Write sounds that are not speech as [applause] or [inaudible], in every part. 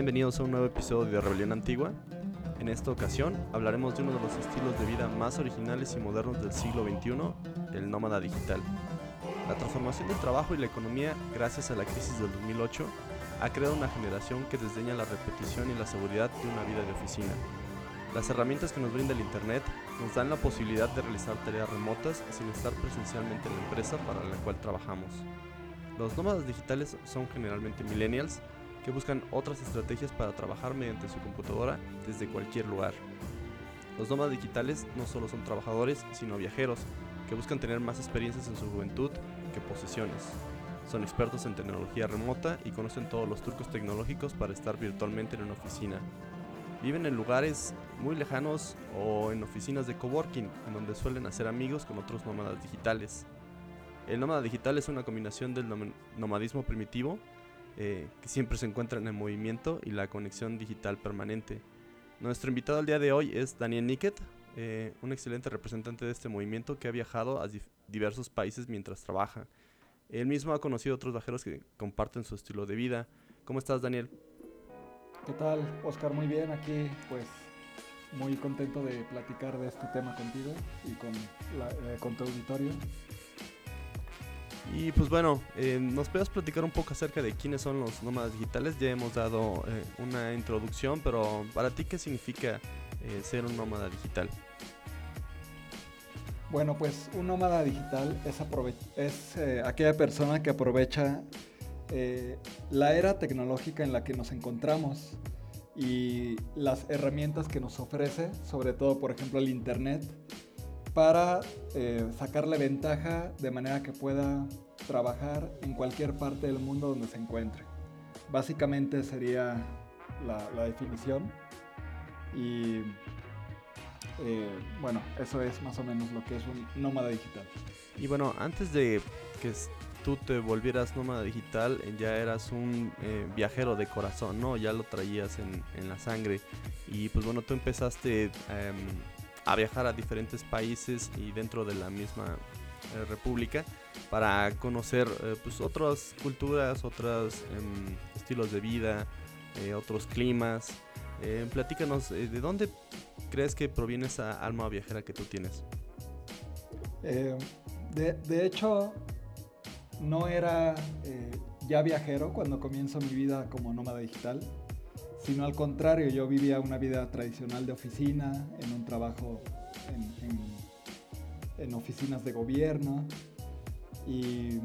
Bienvenidos a un nuevo episodio de Rebelión Antigua. En esta ocasión hablaremos de uno de los estilos de vida más originales y modernos del siglo XXI, el nómada digital. La transformación del trabajo y la economía gracias a la crisis del 2008 ha creado una generación que desdeña la repetición y la seguridad de una vida de oficina. Las herramientas que nos brinda el Internet nos dan la posibilidad de realizar tareas remotas sin estar presencialmente en la empresa para la cual trabajamos. Los nómadas digitales son generalmente millennials que buscan otras estrategias para trabajar mediante su computadora desde cualquier lugar. Los nómadas digitales no solo son trabajadores, sino viajeros, que buscan tener más experiencias en su juventud que posesiones. Son expertos en tecnología remota y conocen todos los trucos tecnológicos para estar virtualmente en una oficina. Viven en lugares muy lejanos o en oficinas de coworking, en donde suelen hacer amigos con otros nómadas digitales. El nómada digital es una combinación del nomadismo primitivo eh, que siempre se encuentran en movimiento y la conexión digital permanente. Nuestro invitado al día de hoy es Daniel Nicket, eh, un excelente representante de este movimiento que ha viajado a diversos países mientras trabaja. Él mismo ha conocido otros viajeros que comparten su estilo de vida. ¿Cómo estás, Daniel? ¿Qué tal, Oscar? Muy bien, aquí pues muy contento de platicar de este tema contigo y con, eh, con tu auditorio. Y pues bueno, eh, ¿nos puedes platicar un poco acerca de quiénes son los nómadas digitales? Ya hemos dado eh, una introducción, pero para ti, ¿qué significa eh, ser un nómada digital? Bueno, pues un nómada digital es, es aquella persona que aprovecha la era tecnológica en la que nos encontramos y las herramientas que nos ofrece, sobre todo por ejemplo el Internet, para eh, sacarle ventaja de manera que pueda trabajar en cualquier parte del mundo donde se encuentre. Básicamente sería la, definición y eh, bueno, eso es más o menos lo que es un nómada digital. Y bueno, antes de que tú te volvieras nómada digital, eh, ya eras un viajero de corazón, ¿no? Ya lo traías en, en, la sangre. Y pues bueno, tú empezaste em, a viajar a diferentes países y dentro de la misma eh, república para conocer eh, pues otras culturas, otros em, estilos de vida, eh, otros climas. platícanos, ¿de dónde crees que proviene esa alma viajera que tú tienes? De, de, hecho, no era ya viajero cuando comienzo mi vida como nómada digital sino al contrario, yo vivía una vida tradicional de oficina, en un trabajo en, oficinas de gobierno y,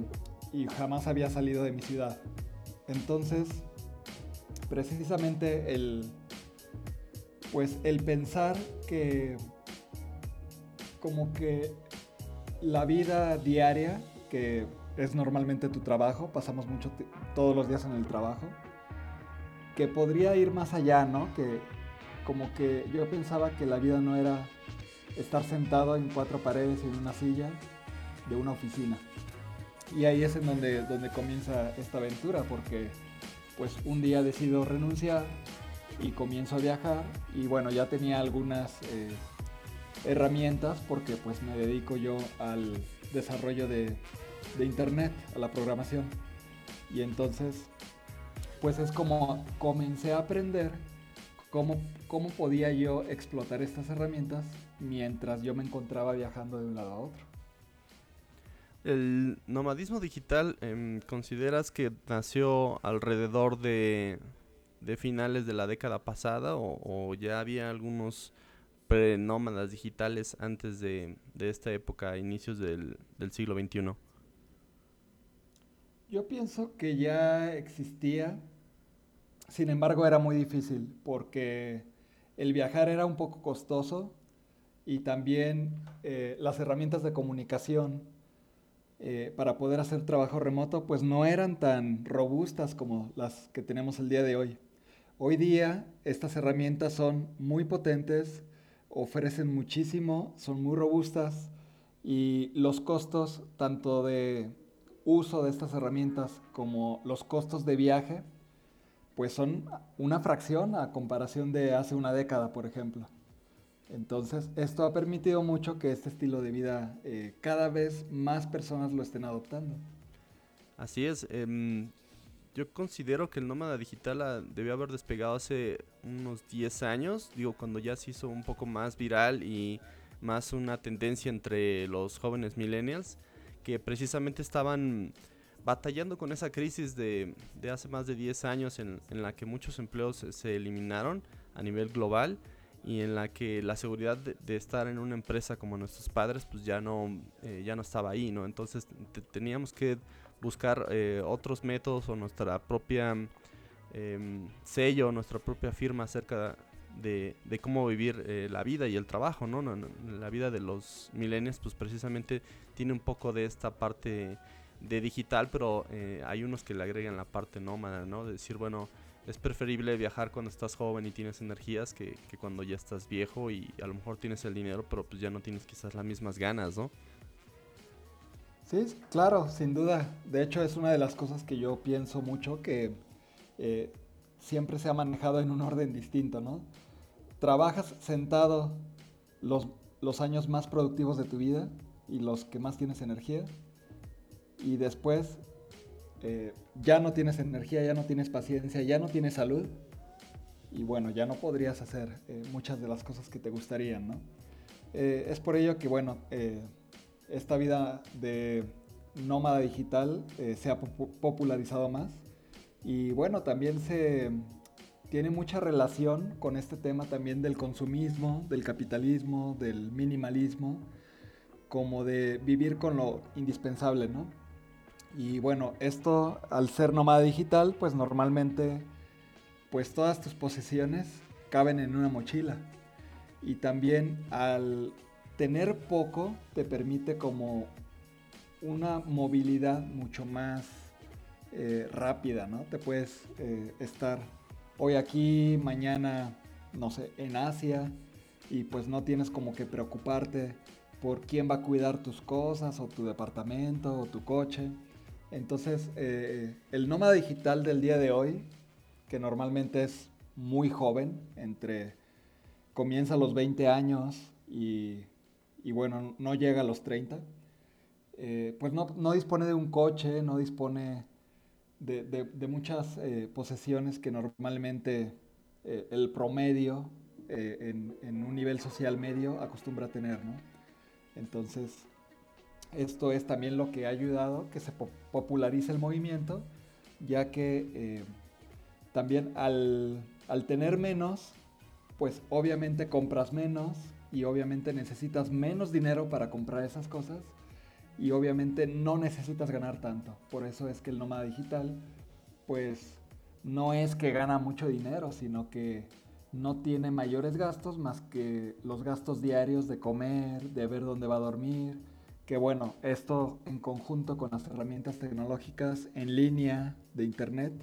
jamás había salido de mi ciudad. Entonces, precisamente el, pues el pensar que como que la vida diaria, que es normalmente tu trabajo, pasamos mucho todos los días en el trabajo, que podría ir más allá, ¿no? Que como que yo pensaba que la vida no era estar sentado en cuatro paredes en una silla de una oficina. Y ahí es en donde, donde comienza esta aventura, porque pues un día decido renunciar y comienzo a viajar y bueno, ya tenía algunas eh, herramientas porque pues me dedico yo al desarrollo de, de internet, a la programación. Y entonces pues es como comencé a aprender cómo, cómo podía yo explotar estas herramientas mientras yo me encontraba viajando de un lado a otro. ¿El nomadismo digital em, consideras que nació alrededor de, finales de la década pasada o, ya había algunos pre-nómadas digitales antes de, esta época, inicios del, del siglo XXI? Yo pienso que ya existía sin embargo, era muy difícil porque el viajar era un poco costoso y también eh, las herramientas de comunicación eh, para poder hacer trabajo remoto pues no eran tan robustas como las que tenemos el día de hoy. Hoy día estas herramientas son muy potentes, ofrecen muchísimo, son muy robustas y los costos tanto de uso de estas herramientas como los costos de viaje pues son una fracción a comparación de hace una década, por ejemplo. Entonces, esto ha permitido mucho que este estilo de vida eh, cada vez más personas lo estén adoptando. Así es. Em, yo considero que el nómada digital ah, debió haber despegado hace unos 10 años, digo, cuando ya se hizo un poco más viral y más una tendencia entre los jóvenes millennials, que precisamente estaban batallando con esa crisis de, hace más de 10 años en, la que muchos empleos se, eliminaron a nivel global y en la que la seguridad de, estar en una empresa como nuestros padres pues ya no, eh, ya no estaba ahí, ¿no? Entonces teníamos que buscar eh, otros métodos o nuestra propia em, sello, nuestra propia firma acerca de, cómo vivir eh, la vida y el trabajo, ¿no? La vida de los milenios pues precisamente tiene un poco de esta parte de digital, pero eh, hay unos que le agregan la parte nómada, ¿no? De decir, bueno, es preferible viajar cuando estás joven y tienes energías que, que, cuando ya estás viejo y a lo mejor tienes el dinero, pero pues ya no tienes quizás las mismas ganas, ¿no? Sí, claro, sin duda. De hecho, es una de las cosas que yo pienso mucho que eh, siempre se ha manejado en un orden distinto, ¿no? Trabajas sentado los, los años más productivos de tu vida y los que más tienes energía y después eh, ya no tienes energía, ya no tienes paciencia, ya no tienes salud. Y bueno, ya no podrías hacer eh, muchas de las cosas que te gustarían, ¿no? Eh, es por ello que bueno, esta vida de nómada digital se ha popularizado más. Y bueno, también se tiene mucha relación con este tema también del consumismo, del capitalismo, del minimalismo, como de vivir con lo indispensable, ¿no? Y bueno, esto al ser nómada digital, pues normalmente pues todas tus posesiones caben en una mochila. Y también al tener poco te permite como una movilidad mucho más eh, rápida, ¿no? Te puedes eh, estar hoy aquí, mañana, no sé, en Asia y pues no tienes como que preocuparte por quién va a cuidar tus cosas o tu departamento o tu coche. Entonces, eh, el nómada digital del día de hoy, que normalmente es muy joven, entre comienza a los 20 años y, bueno, no llega a los 30, eh, pues no, dispone de un coche, no dispone de, muchas eh, posesiones que normalmente el promedio en, en, un nivel social medio acostumbra tener, ¿no? Entonces, esto es también lo que ha ayudado que se popularice el movimiento, ya que eh, también al, tener menos, pues obviamente compras menos y obviamente necesitas menos dinero para comprar esas cosas y obviamente no necesitas ganar tanto. Por eso es que el nómada digital, pues no es que gana mucho dinero, sino que no tiene mayores gastos más que los gastos diarios de comer, de ver dónde va a dormir, que bueno, esto en conjunto con las herramientas tecnológicas en línea de Internet,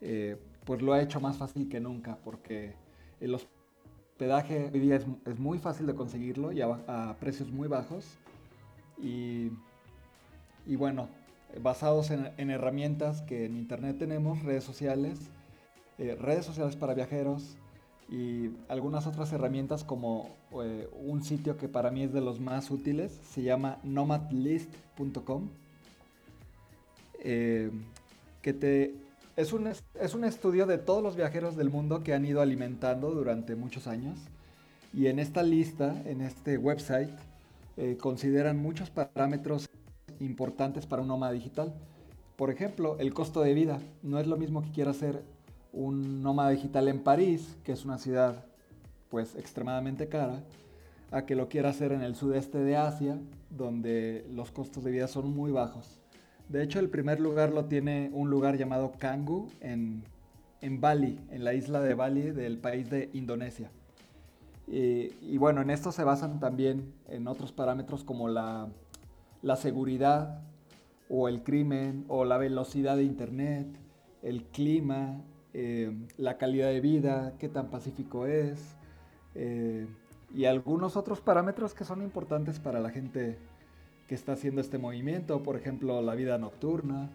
eh, pues lo ha hecho más fácil que nunca, porque el hospedaje hoy día es, muy fácil de conseguirlo y a, precios muy bajos. Y, bueno, basados en, herramientas que en Internet tenemos, redes sociales, eh, redes sociales para viajeros, y algunas otras herramientas como eh, un sitio que para mí es de los más útiles, se llama nomadlist.com, eh, que te, es, un, es un estudio de todos los viajeros del mundo que han ido alimentando durante muchos años. Y en esta lista, en este website, consideran muchos parámetros importantes para un nómada digital. Por ejemplo, el costo de vida. No es lo mismo que quiera hacer un nómada digital en París, que es una ciudad pues extremadamente cara, a que lo quiera hacer en el sudeste de Asia, donde los costos de vida son muy bajos. De hecho, el primer lugar lo tiene un lugar llamado Kangu en, en Bali, en la isla de Bali del país de Indonesia. y bueno, en esto se basan también en otros parámetros como la, la seguridad o el crimen o la velocidad de Internet, el clima, eh, la calidad de vida, qué tan pacífico es, eh, y algunos otros parámetros que son importantes para la gente que está haciendo este movimiento, por ejemplo, la vida nocturna,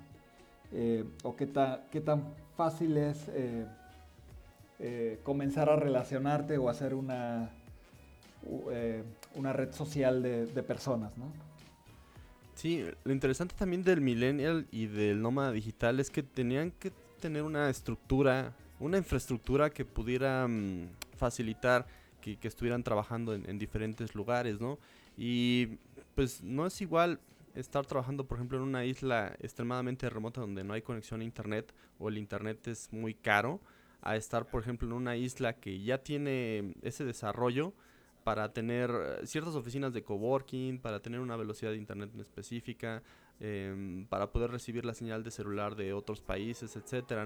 eh, o qué, qué, tan fácil es comenzar a relacionarte o hacer una, una red social de, de personas, ¿no? Sí, lo interesante también del millennial y del nómada digital es que tenían que tener una estructura, una infraestructura que pudiera mm, facilitar que, estuvieran trabajando en, diferentes lugares, ¿no? Y pues no es igual estar trabajando, por ejemplo, en una isla extremadamente remota donde no hay conexión a internet o el internet es muy caro, a estar, por ejemplo, en una isla que ya tiene ese desarrollo para tener eh, ciertas oficinas de coworking, para tener una velocidad de internet específica, Em, para poder recibir la señal de celular de otros países, etcétera.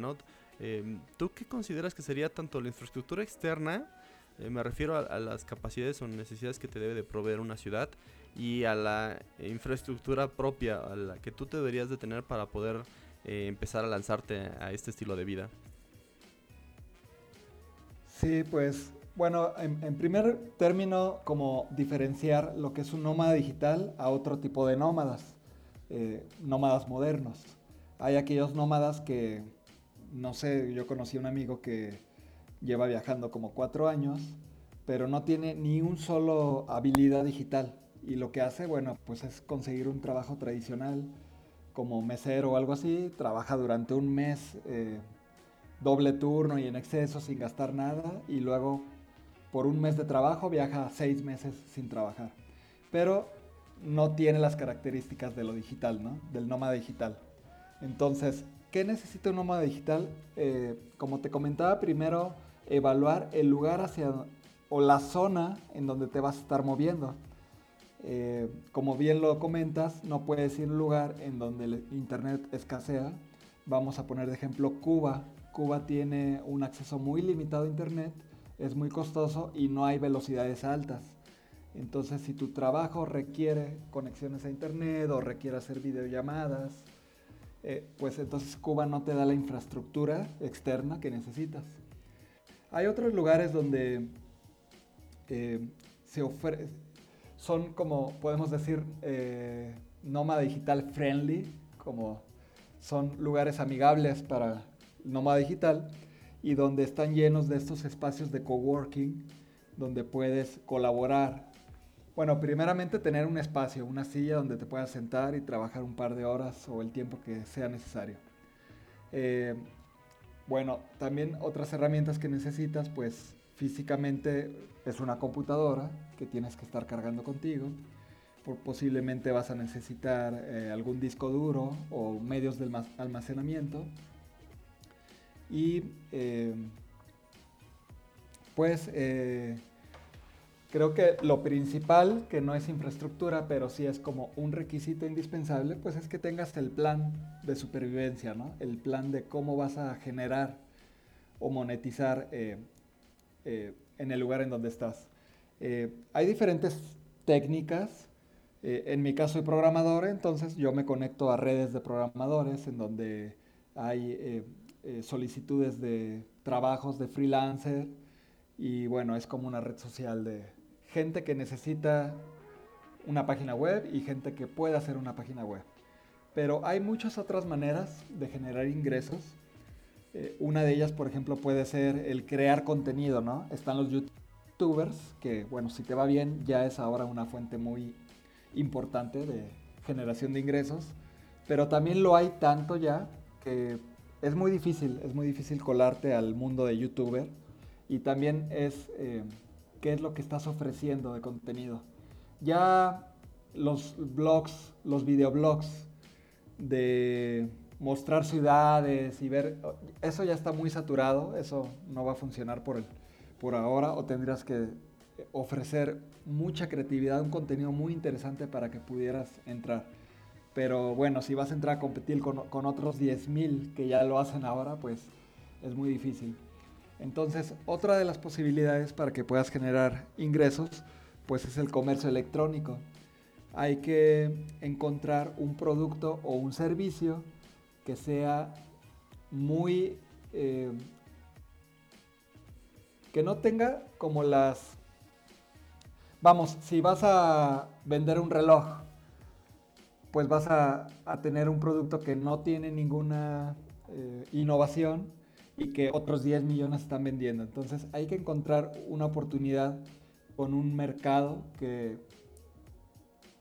Em, ¿Tú qué consideras que sería tanto la infraestructura externa, eh, me refiero a, las capacidades o necesidades que te debe de proveer una ciudad, y a la infraestructura propia, a la que tú te deberías de tener para poder eh, empezar a lanzarte a este estilo de vida? Sí, pues bueno, en, primer término, como diferenciar lo que es un nómada digital a otro tipo de nómadas. Eh, nómadas modernos. Hay aquellos nómadas que, no sé, yo conocí a un amigo que lleva viajando como cuatro años, pero no tiene ni un solo habilidad digital. Y lo que hace, bueno, pues es conseguir un trabajo tradicional como mesero o algo así, trabaja durante un mes eh, doble turno y en exceso sin gastar nada y luego por un mes de trabajo viaja seis meses sin trabajar. Pero no tiene las características de lo digital, ¿no? Del nómada digital. Entonces, ¿qué necesita un nómada digital? Eh, como te comentaba, primero evaluar el lugar hacia o la zona en donde te vas a estar moviendo. Eh, como bien lo comentas, no puedes ir un lugar en donde el internet escasea. Vamos a poner de ejemplo Cuba. Cuba tiene un acceso muy limitado a internet, es muy costoso y no hay velocidades altas. Entonces, si tu trabajo requiere conexiones a internet o requiere hacer videollamadas, eh, pues entonces Cuba no te da la infraestructura externa que necesitas. Hay otros lugares donde eh, se ofrece, son como podemos decir eh, nómada digital friendly, como son lugares amigables para nómada digital y donde están llenos de estos espacios de coworking donde puedes colaborar bueno, primeramente tener un espacio, una silla donde te puedas sentar y trabajar un par de horas o el tiempo que sea necesario. Eh, bueno, también otras herramientas que necesitas, pues físicamente es una computadora que tienes que estar cargando contigo. posiblemente vas a necesitar eh, algún disco duro o medios de almacenamiento. Y eh, pues Creo que lo principal, que no es infraestructura, pero sí es como un requisito indispensable, pues es que tengas el plan de supervivencia, ¿no? El plan de cómo vas a generar o monetizar eh, eh, en el lugar en donde estás. Eh, hay diferentes técnicas. en mi caso soy programador, entonces yo me conecto a redes de programadores en donde hay solicitudes de trabajos de freelancer y bueno, es como una red social de, gente que necesita una página web y gente que puede hacer una página web. Pero hay muchas otras maneras de generar ingresos. Eh, una de ellas, por ejemplo, puede ser el crear contenido, ¿no? Están los youtubers, que bueno, si te va bien, ya es ahora una fuente muy importante de generación de ingresos. Pero también lo hay tanto ya que es muy difícil, es muy difícil colarte al mundo de youtuber. Y también es... Eh, qué es lo que estás ofreciendo de contenido. Ya los blogs, los videoblogs de mostrar ciudades y ver, eso ya está muy saturado, eso no va a funcionar por, el, por ahora o tendrías que ofrecer mucha creatividad, un contenido muy interesante para que pudieras entrar. Pero bueno, si vas a entrar a competir con, con otros 10.000 que ya lo hacen ahora, pues es muy difícil. Entonces, otra de las posibilidades para que puedas generar ingresos, pues es el comercio electrónico. Hay que encontrar un producto o un servicio que sea muy... Eh, que no tenga como las... Vamos, si vas a vender un reloj, pues vas a, tener un producto que no tiene ninguna eh, innovación y que otros 10 millones están vendiendo. Entonces hay que encontrar una oportunidad con un mercado que,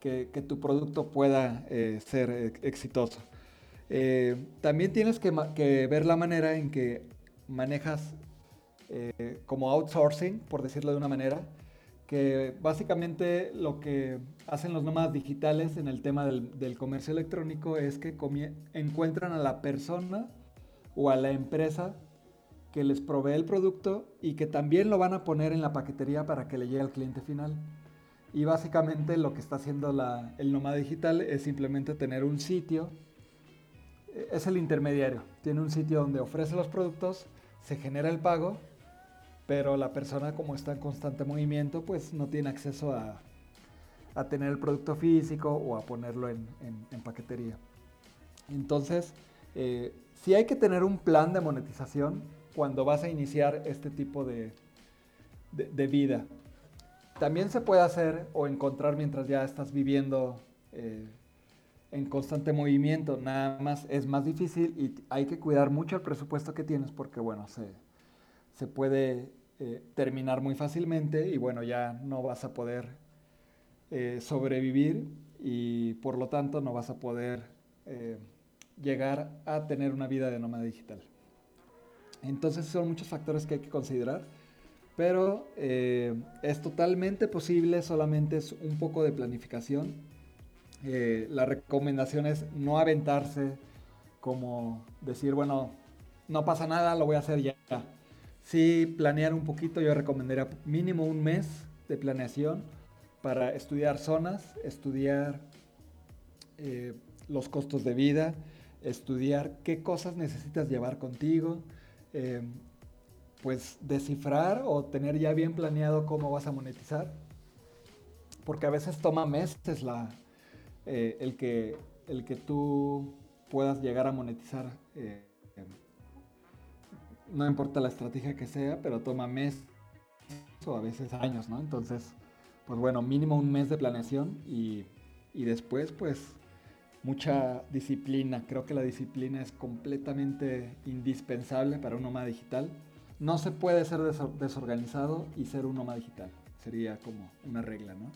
que, tu producto pueda eh, ser exitoso. Eh, también tienes que, ver la manera en que manejas como outsourcing, por decirlo de una manera, que básicamente lo que hacen los nómadas digitales en el tema del, comercio electrónico es que encuentran a la persona o a la empresa que les provee el producto y que también lo van a poner en la paquetería para que le llegue al cliente final. Y básicamente lo que está haciendo la, el nómada digital es simplemente tener un sitio, eh, es el intermediario, tiene un sitio donde ofrece los productos, se genera el pago, pero la persona como está en constante movimiento pues no tiene acceso a, a tener el producto físico o a ponerlo en, en, paquetería. Entonces, eh, si hay que tener un plan de monetización cuando vas a iniciar este tipo de, de, vida. También se puede hacer o encontrar mientras ya estás viviendo eh, en constante movimiento, nada más es más difícil y hay que cuidar mucho el presupuesto que tienes porque bueno, se, se puede eh, terminar muy fácilmente y bueno, ya no vas a poder eh, sobrevivir y por lo tanto no vas a poder llegar a tener una vida de nómada digital. Entonces son muchos factores que hay que considerar, pero eh, es totalmente posible, solamente es un poco de planificación. Eh, la recomendación es no aventarse como decir, bueno, no pasa nada, lo voy a hacer ya. Sí, planear un poquito, yo recomendaría mínimo un mes de planeación para estudiar zonas, estudiar eh, los costos de vida, estudiar qué cosas necesitas llevar contigo, eh, pues descifrar o tener ya bien planeado cómo vas a monetizar. Porque a veces toma meses la, eh, el, que, el que tú puedas llegar a monetizar. No importa la estrategia que sea, pero toma meses o a veces años, ¿no? Entonces, pues bueno, mínimo un mes de planeación y, y después, pues mucha disciplina. Creo que la disciplina es completamente indispensable para un nómada digital. No se puede ser desorganizado y ser un nómada digital. Sería como una regla, ¿no?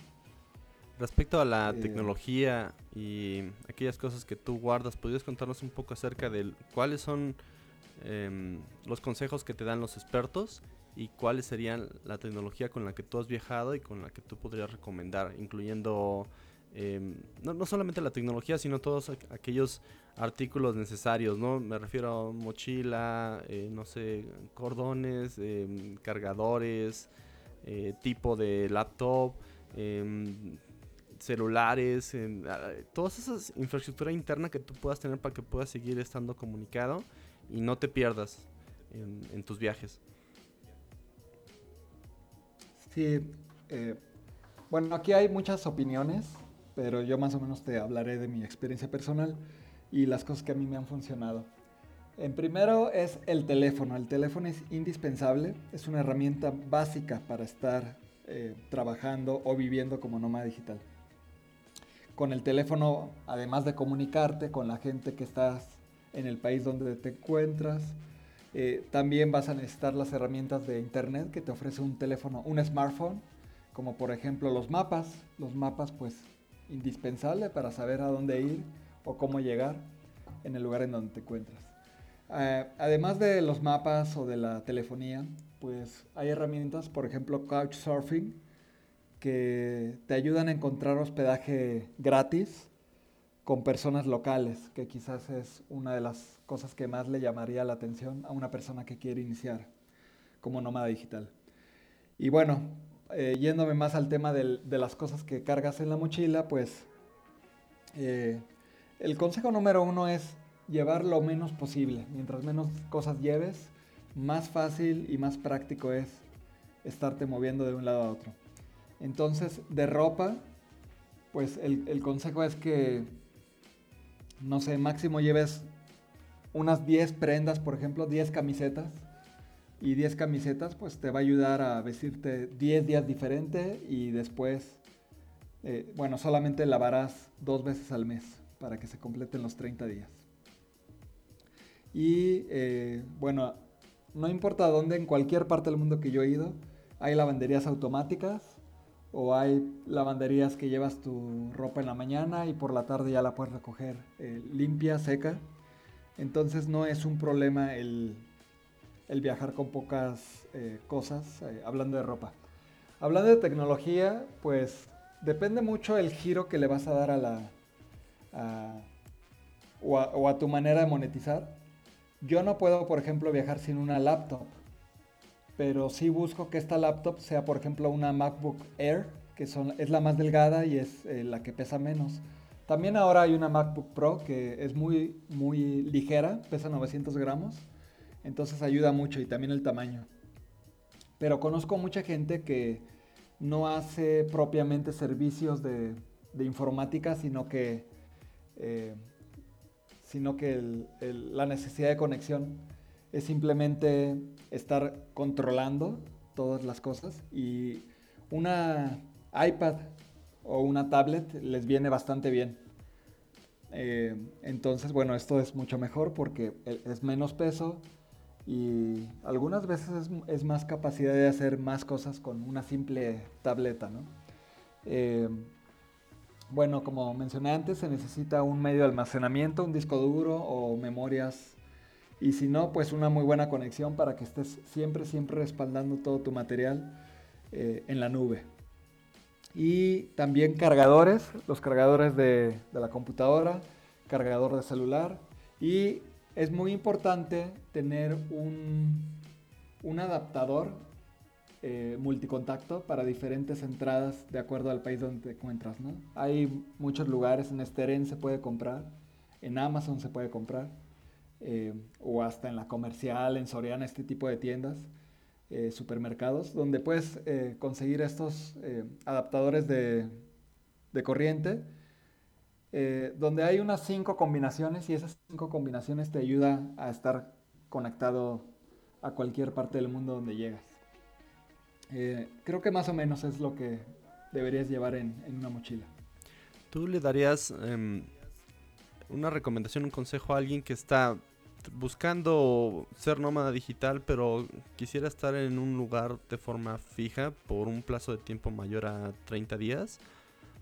Respecto a la eh, tecnología y aquellas cosas que tú guardas, ¿podrías contarnos un poco acerca de cuáles son em, los consejos que te dan los expertos y cuáles serían la tecnología con la que tú has viajado y con la que tú podrías recomendar, incluyendo Em, no, solamente la tecnología, sino todos aquellos artículos necesarios, ¿no? Me refiero a mochila, eh, no sé, cordones, em, cargadores, eh, tipo de laptop, celulares, toda esa infraestructura interna que tú puedas tener para que puedas seguir estando comunicado y no te pierdas en, tus viajes. Sí, eh, bueno, aquí hay muchas opiniones pero yo más o menos te hablaré de mi experiencia personal y las cosas que a mí me han funcionado. En primero es el teléfono. El teléfono es indispensable, es una herramienta básica para estar eh, trabajando o viviendo como nómada digital. Con el teléfono, además de comunicarte con la gente que estás en el país donde te encuentras, eh, también vas a necesitar las herramientas de internet que te ofrece un teléfono, un smartphone, como por ejemplo los mapas. Los mapas pues indispensable para saber a dónde ir o cómo llegar en el lugar en donde te encuentras. Eh, además de los mapas o de la telefonía, pues hay herramientas, por ejemplo Couchsurfing, que te ayudan a encontrar hospedaje gratis con personas locales, que quizás es una de las cosas que más le llamaría la atención a una persona que quiere iniciar como nómada digital. Y bueno, eh, yéndome más al tema de las cosas que cargas en la mochila, pues eh, el consejo número uno es llevar lo menos posible. Mientras menos cosas lleves, más fácil y más práctico es estarte moviendo de un lado a otro. Entonces, de ropa, pues el, consejo es que, no sé, máximo lleves unas 10 prendas, por ejemplo, 10 camisetas. Y 10 camisetas, pues te va a ayudar a vestirte 10 días diferente y después, eh, bueno, solamente lavarás dos veces al mes para que se completen los 30 días. Y eh, bueno, no importa dónde, en cualquier parte del mundo que yo he ido, hay lavanderías automáticas o hay lavanderías que llevas tu ropa en la mañana y por la tarde ya la puedes recoger eh, limpia, seca. Entonces no es un problema el, viajar con pocas eh, cosas, eh, hablando de ropa. Hablando de tecnología, pues depende mucho el giro que le vas a dar a la... o a tu manera de monetizar. Yo no puedo, por ejemplo, viajar sin una laptop pero sí busco que esta laptop sea, por ejemplo, una MacBook Air, que son, es la más delgada y es eh, la que pesa menos. También ahora hay una MacBook Pro que es muy, muy ligera, pesa 900 gramos, entonces ayuda mucho y también el tamaño. Pero conozco mucha gente que no hace propiamente servicios de, informática, sino que, eh, sino que la necesidad de conexión es simplemente estar controlando todas las cosas y una iPad o una tablet les viene bastante bien. Eh, entonces, bueno, esto es mucho mejor porque e, es menos peso y algunas veces es, más capacidad de hacer más cosas con una simple tableta, eh, bueno, como mencioné antes, se necesita un medio de almacenamiento, un disco duro o memorias y si no, pues una muy buena conexión para que estés siempre, siempre respaldando todo tu material eh, en la nube. Y también cargadores, los cargadores de, la computadora, cargador de celular. Y es muy importante tener un, un adaptador eh, multicontacto para diferentes entradas de acuerdo al país donde te encuentras. ¿no? Hay muchos lugares, en Steren se puede comprar, en Amazon se puede comprar. Eh, o hasta en la comercial, en Soriana, este tipo de tiendas, eh, supermercados, donde puedes eh, conseguir estos adaptadores de, de corriente, donde hay unas cinco combinaciones y esas cinco combinaciones te ayudan a estar conectado a cualquier parte del mundo donde llegas. creo que más o menos es lo que deberías llevar en, en una mochila. ¿Tú le darías em, una recomendación, un consejo a alguien que está buscando ser nómada digital, pero quisiera estar en un lugar de forma fija por un plazo de tiempo mayor a 30 días.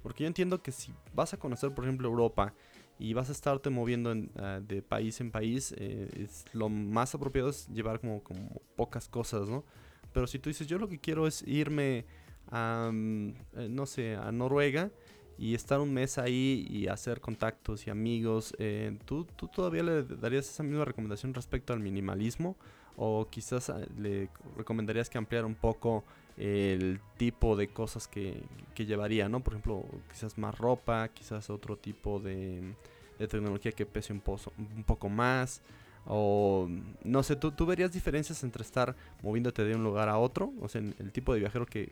Porque yo entiendo que si vas a conocer, por ejemplo, Europa y vas a estarte moviendo ah, de país en país, eh, es, lo más apropiado es llevar como, pocas cosas, ¿no? Pero si tú dices, yo lo que quiero es irme mm, eh, no sé, a Noruega y estar un mes ahí y hacer contactos y amigos. Eh, ¿tú, ¿tú, todavía le darías esa misma recomendación respecto al minimalismo? ¿O quizás ah, le recomendarías que ampliara un poco el tipo de cosas que, que llevaría? ¿no? Por ejemplo, quizás más ropa, quizás otro tipo de, tecnología que pese un, un poco más. O no sé, ¿tú, ¿tú, verías diferencias entre estar moviéndote de un lugar a otro? O sea, el tipo de viajero que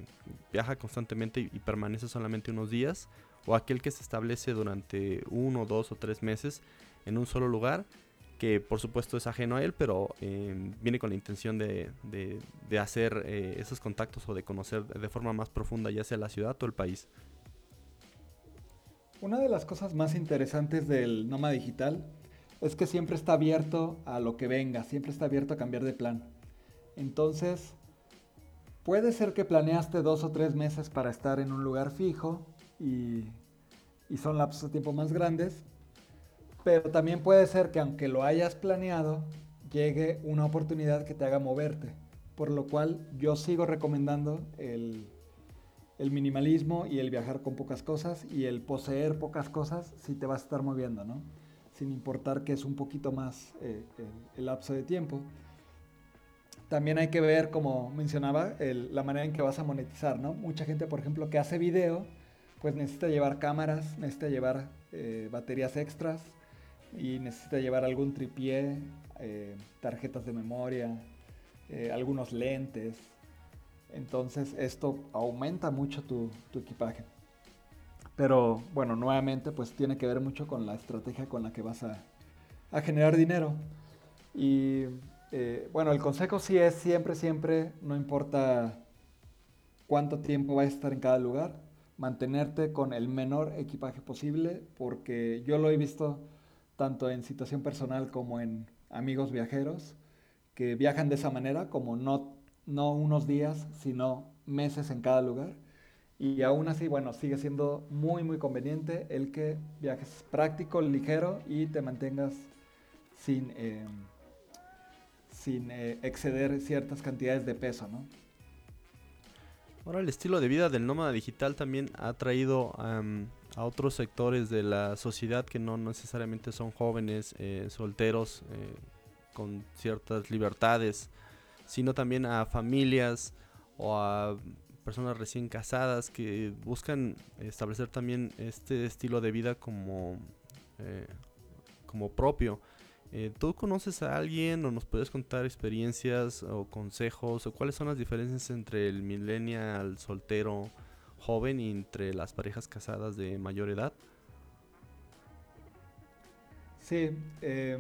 viaja constantemente y permanece solamente unos días o aquel que se establece durante uno, dos o tres meses en un solo lugar, que por supuesto es ajeno a él, pero em, viene con la intención de, de, hacer eh, esos contactos o de conocer de forma más profunda ya sea la ciudad o el país. Una de las cosas más interesantes del Noma Digital es que siempre está abierto a lo que venga, siempre está abierto a cambiar de plan. Entonces, puede ser que planeaste dos o tres meses para estar en un lugar fijo y, son lapsos de tiempo más grandes. Pero también puede ser que aunque lo hayas planeado, llegue una oportunidad que te haga moverte. Por lo cual yo sigo recomendando el, minimalismo y el viajar con pocas cosas y el poseer pocas cosas si te vas a estar moviendo, ¿no? Sin importar que es un poquito más eh, el, lapso de tiempo. También hay que ver, como mencionaba, la manera en que vas a monetizar, ¿no? Mucha gente, por ejemplo, que hace video, pues necesita llevar cámaras, necesita llevar eh, baterías extras y necesita llevar algún tripié, eh, tarjetas de memoria, eh, algunos lentes. Entonces esto aumenta mucho tu, equipaje. Pero bueno, nuevamente pues tiene que ver mucho con la estrategia con la que vas a, generar dinero. Y bueno, el consejo sí es siempre, siempre, no importa cuánto tiempo va a estar en cada lugar, mantenerte con el menor equipaje posible, porque yo lo he visto tanto en situación personal como en amigos viajeros que viajan de esa manera, como no, no unos días, sino meses en cada lugar. Y aún así, bueno, sigue siendo muy, muy conveniente el que viajes práctico, ligero y te mantengas sin, eh, sin eh, exceder ciertas cantidades de peso, ¿no? Ahora el estilo de vida del nómada digital también ha traído a otros sectores de la sociedad que no necesariamente son jóvenes, eh, solteros, eh, con ciertas libertades, sino también a familias o a personas recién casadas que buscan establecer también este estilo de vida como, eh, como propio. Eh, ¿Tú conoces a alguien o nos puedes contar experiencias o consejos o cuáles son las diferencias entre el millennial soltero joven y entre las parejas casadas de mayor edad? Sí, eh,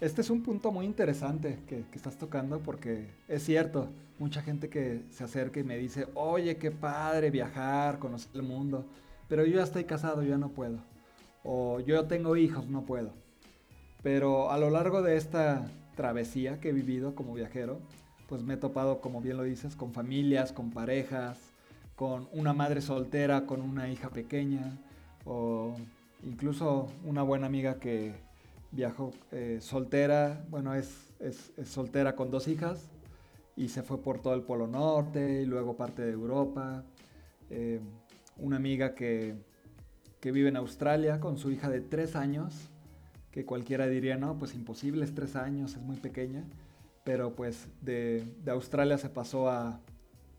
este es un punto muy interesante que, estás tocando porque es cierto, mucha gente que se acerca y me dice, oye, qué padre viajar, conocer el mundo, pero yo ya estoy casado, yo ya no puedo. O yo tengo hijos, no puedo. Pero a lo largo de esta travesía que he vivido como viajero, pues me he topado, como bien lo dices, con familias, con parejas, con una madre soltera, con una hija pequeña, o incluso una buena amiga que viajó eh, soltera, bueno, es, soltera con dos hijas y se fue por todo el Polo Norte y luego parte de Europa. Eh, una amiga que, que vive en Australia con su hija de tres años que cualquiera diría, no, pues imposible, es tres años, es muy pequeña, pero pues de, Australia se pasó a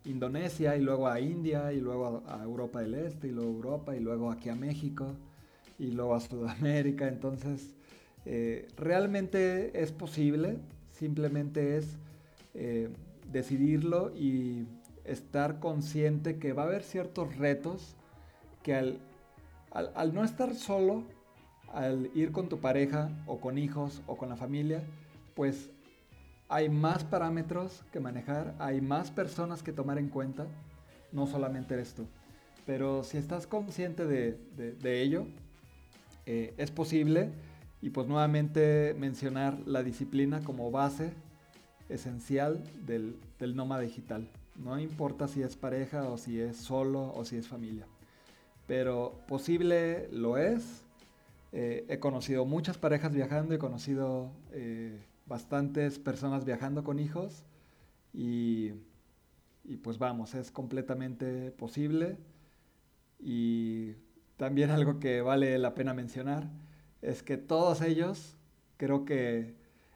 Indonesia y luego a India y luego a, Europa del Este y luego a Europa y luego aquí a México y luego a Sudamérica, entonces eh, realmente es posible, simplemente es eh, decidirlo y estar consciente que va a haber ciertos retos que al, al no estar solo, al ir con tu pareja o con hijos o con la familia, pues hay más parámetros que manejar, hay más personas que tomar en cuenta, no solamente eres tú. Pero si estás consciente de, ello, eh, es posible y pues nuevamente mencionar la disciplina como base esencial del, del nómada digital. No importa si es pareja o si es solo o si es familia. Pero posible lo es eh, he conocido muchas parejas viajando, he conocido eh, bastantes personas viajando con hijos y, pues vamos, es completamente posible. Y también algo que vale la pena mencionar es que todos ellos, creo que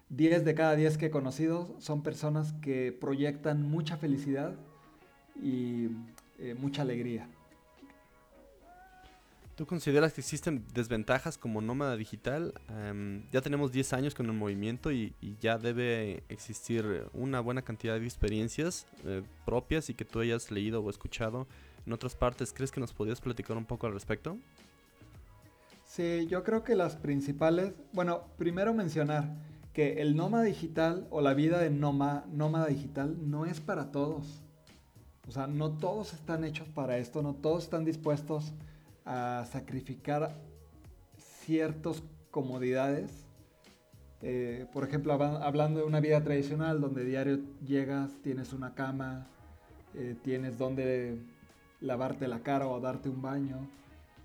10 de cada 10 que he conocido son personas que proyectan mucha felicidad y eh, mucha alegría. ¿Tú consideras que existen desventajas como nómada digital? ya tenemos 10 años con el movimiento y, ya debe existir una buena cantidad de experiencias eh, propias y que tú hayas leído o escuchado en otras partes. ¿Crees que nos podrías platicar un poco al respecto? Sí, yo creo que las principales, bueno, primero mencionar que el nómada digital o la vida de nómada, nómada digital no es para todos. O sea, no todos están hechos para esto, no todos están dispuestos a sacrificar ciertas comodidades. Eh, por ejemplo, hablando de una vida tradicional donde diario llegas, tienes una cama, eh, tienes donde lavarte la cara o darte un baño,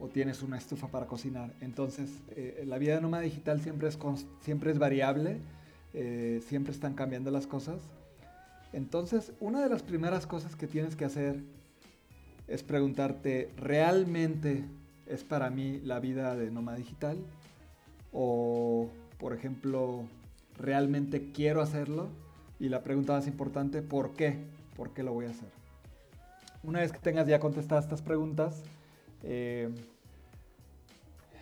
o tienes una estufa para cocinar. Entonces, eh, la vida nómada digital siempre es, siempre es variable, siempre están cambiando las cosas. Entonces, una de las primeras cosas que tienes que hacer es preguntarte, ¿realmente es para mí la vida de nómada digital? O, por ejemplo, ¿realmente quiero hacerlo? Y la pregunta más importante, ¿por qué? ¿Por qué lo voy a hacer? Una vez que tengas ya contestadas estas preguntas, eh,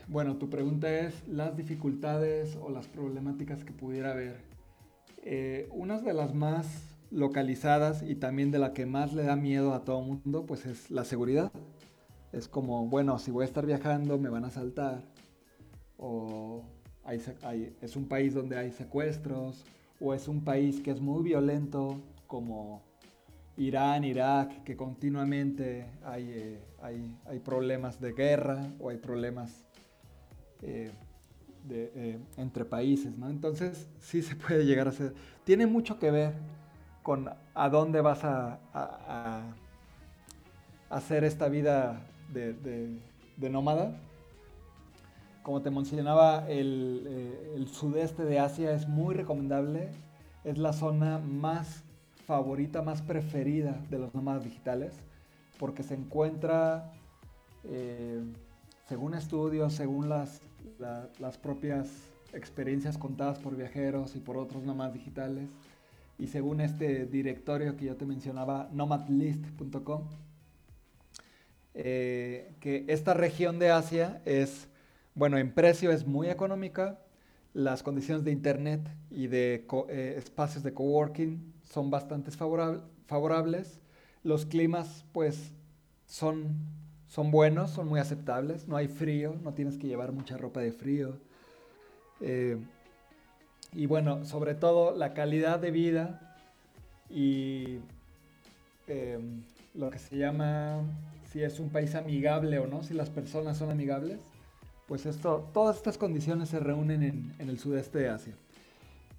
bueno, tu pregunta es las dificultades o las problemáticas que pudiera haber. Eh, una de las más localizadas y también de la que más le da miedo a todo mundo, pues es la seguridad. Es como, bueno, si voy a estar viajando me van a asaltar, o es un país donde hay secuestros, o es un país que es muy violento, como Irán, Irak, que continuamente hay, eh, hay, hay, problemas de guerra o hay problemas eh, de, eh, entre países, ¿no? Entonces sí se puede llegar a ser. Tiene mucho que ver con a dónde vas a, hacer esta vida de, nómada. Como te mencionaba, el, el sudeste de Asia es muy recomendable. Es la zona más favorita, más preferida de los nómadas digitales, porque se encuentra, eh, según estudios, según las, las propias experiencias contadas por viajeros y por otros nómadas digitales, y según este directorio que yo te mencionaba, nomadlist.com, eh, que esta región de Asia es, bueno, en precio es muy económica, las condiciones de internet y de eh, espacios de coworking son bastante favorables. Los climas, pues, son, son buenos, son muy aceptables. No hay frío, no tienes que llevar mucha ropa de frío. Eh, y bueno, sobre todo la calidad de vida y em, lo que se llama si es un país amigable o no, si las personas son amigables, pues esto, todas estas condiciones se reúnen en, en el sudeste de Asia.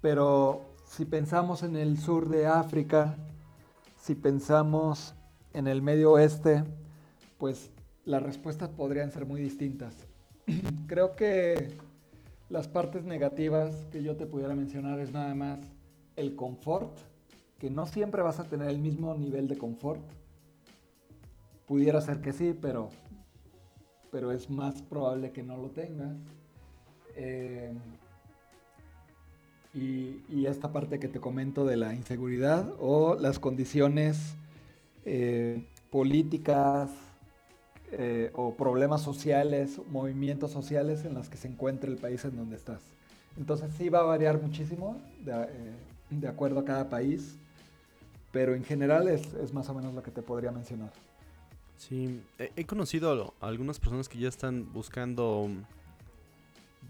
Pero si pensamos en el sur de África, si pensamos en el medio oeste, pues las respuestas podrían ser muy distintas. [clears throat] Creo que las partes negativas que yo te pudiera mencionar es nada más el confort, que no siempre vas a tener el mismo nivel de confort. Pudiera ser que sí, pero, pero es más probable que no lo tengas. Eh, y, esta parte que te comento de la inseguridad o las condiciones eh, políticas eh, o problemas sociales, movimientos sociales en los que se encuentra el país en donde estás. Entonces sí va a variar muchísimo de, eh, acuerdo a cada país, pero en general es, es, más o menos lo que te podría mencionar. Sí, he conocido a algunas personas que ya están buscando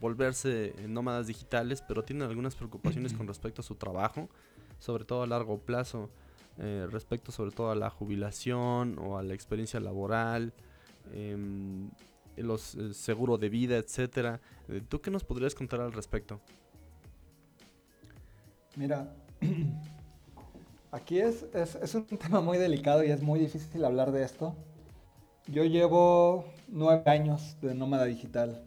volverse nómadas digitales, pero tienen algunas preocupaciones con [clears throat] respecto a su trabajo, sobre todo a largo plazo, eh, respecto sobre todo a la jubilación o a la experiencia laboral, em, los eh, seguro de vida, etcétera. Eh, ¿Tú qué nos podrías contar al respecto? Mira, [clears throat] aquí es, es, un [laughs] tema muy delicado y es muy difícil hablar de esto. Yo llevo nueve años de nómada digital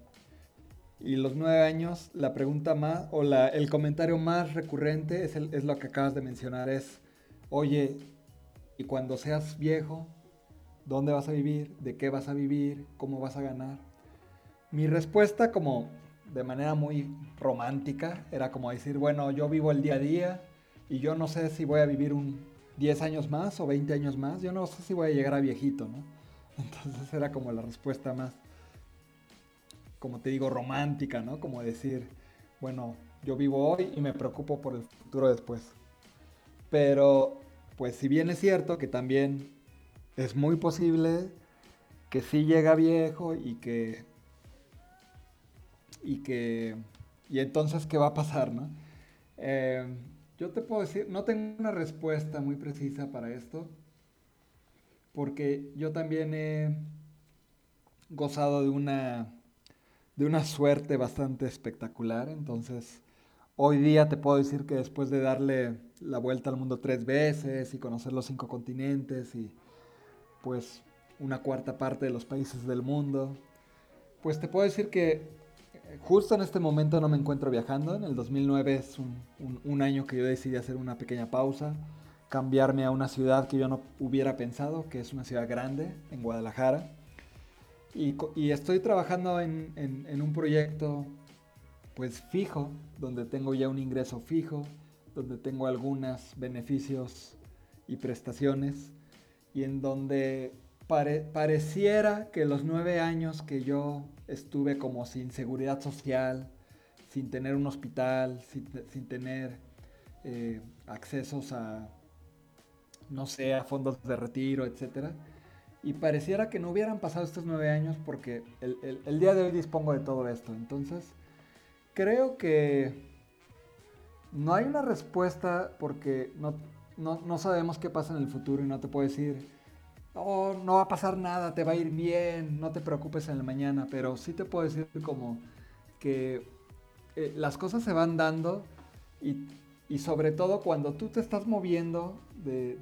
y los nueve años, la pregunta más, o la, el comentario más recurrente es, es lo que acabas de mencionar, es, oye, y cuando seas viejo, ¿dónde vas a vivir? ¿De qué vas a vivir? ¿Cómo vas a ganar? Mi respuesta como de manera muy romántica era como decir, bueno, yo vivo el día a día y yo no sé si voy a vivir un 10 años más o 20 años más, yo no sé si voy a llegar a viejito, ¿no? [laughs] Entonces era como la respuesta más como te digo, romántica, ¿no? Como decir, bueno, yo vivo hoy y me preocupo por el futuro después. Pero, pues si bien es cierto que también es muy posible que sí llega viejo y que... Y que... Y entonces, ¿qué va a pasar, no? Eh, yo te puedo decir, no tengo una respuesta muy precisa para esto, porque yo también he gozado de una de una suerte bastante espectacular. Entonces, hoy día te puedo decir que después de darle la vuelta al mundo tres veces y conocer los cinco continentes y pues una cuarta parte de los países del mundo, pues te puedo decir que eh, justo en este momento no me encuentro viajando. En el 2009 es un, un año que yo decidí hacer una pequeña pausa, cambiarme a una ciudad que yo no hubiera pensado, que es una ciudad grande, en Guadalajara. Y, estoy trabajando en, un proyecto pues fijo, donde tengo ya un ingreso fijo, donde tengo algunos beneficios y prestaciones, y en donde pareciera que los nueve años que yo estuve como sin seguridad social, sin tener un hospital, sin, tener eh, accesos a no sé, a fondos de retiro, etc. Y pareciera que no hubieran pasado estos nueve años porque el, día de hoy dispongo de todo esto. Entonces, creo que no hay una respuesta porque no, no, sabemos qué pasa en el futuro y no te puedo decir, oh, no va a pasar nada, te va a ir bien, no te preocupes en la mañana, pero sí te puedo decir como que eh, las cosas se van dando y, sobre todo cuando tú te estás moviendo de,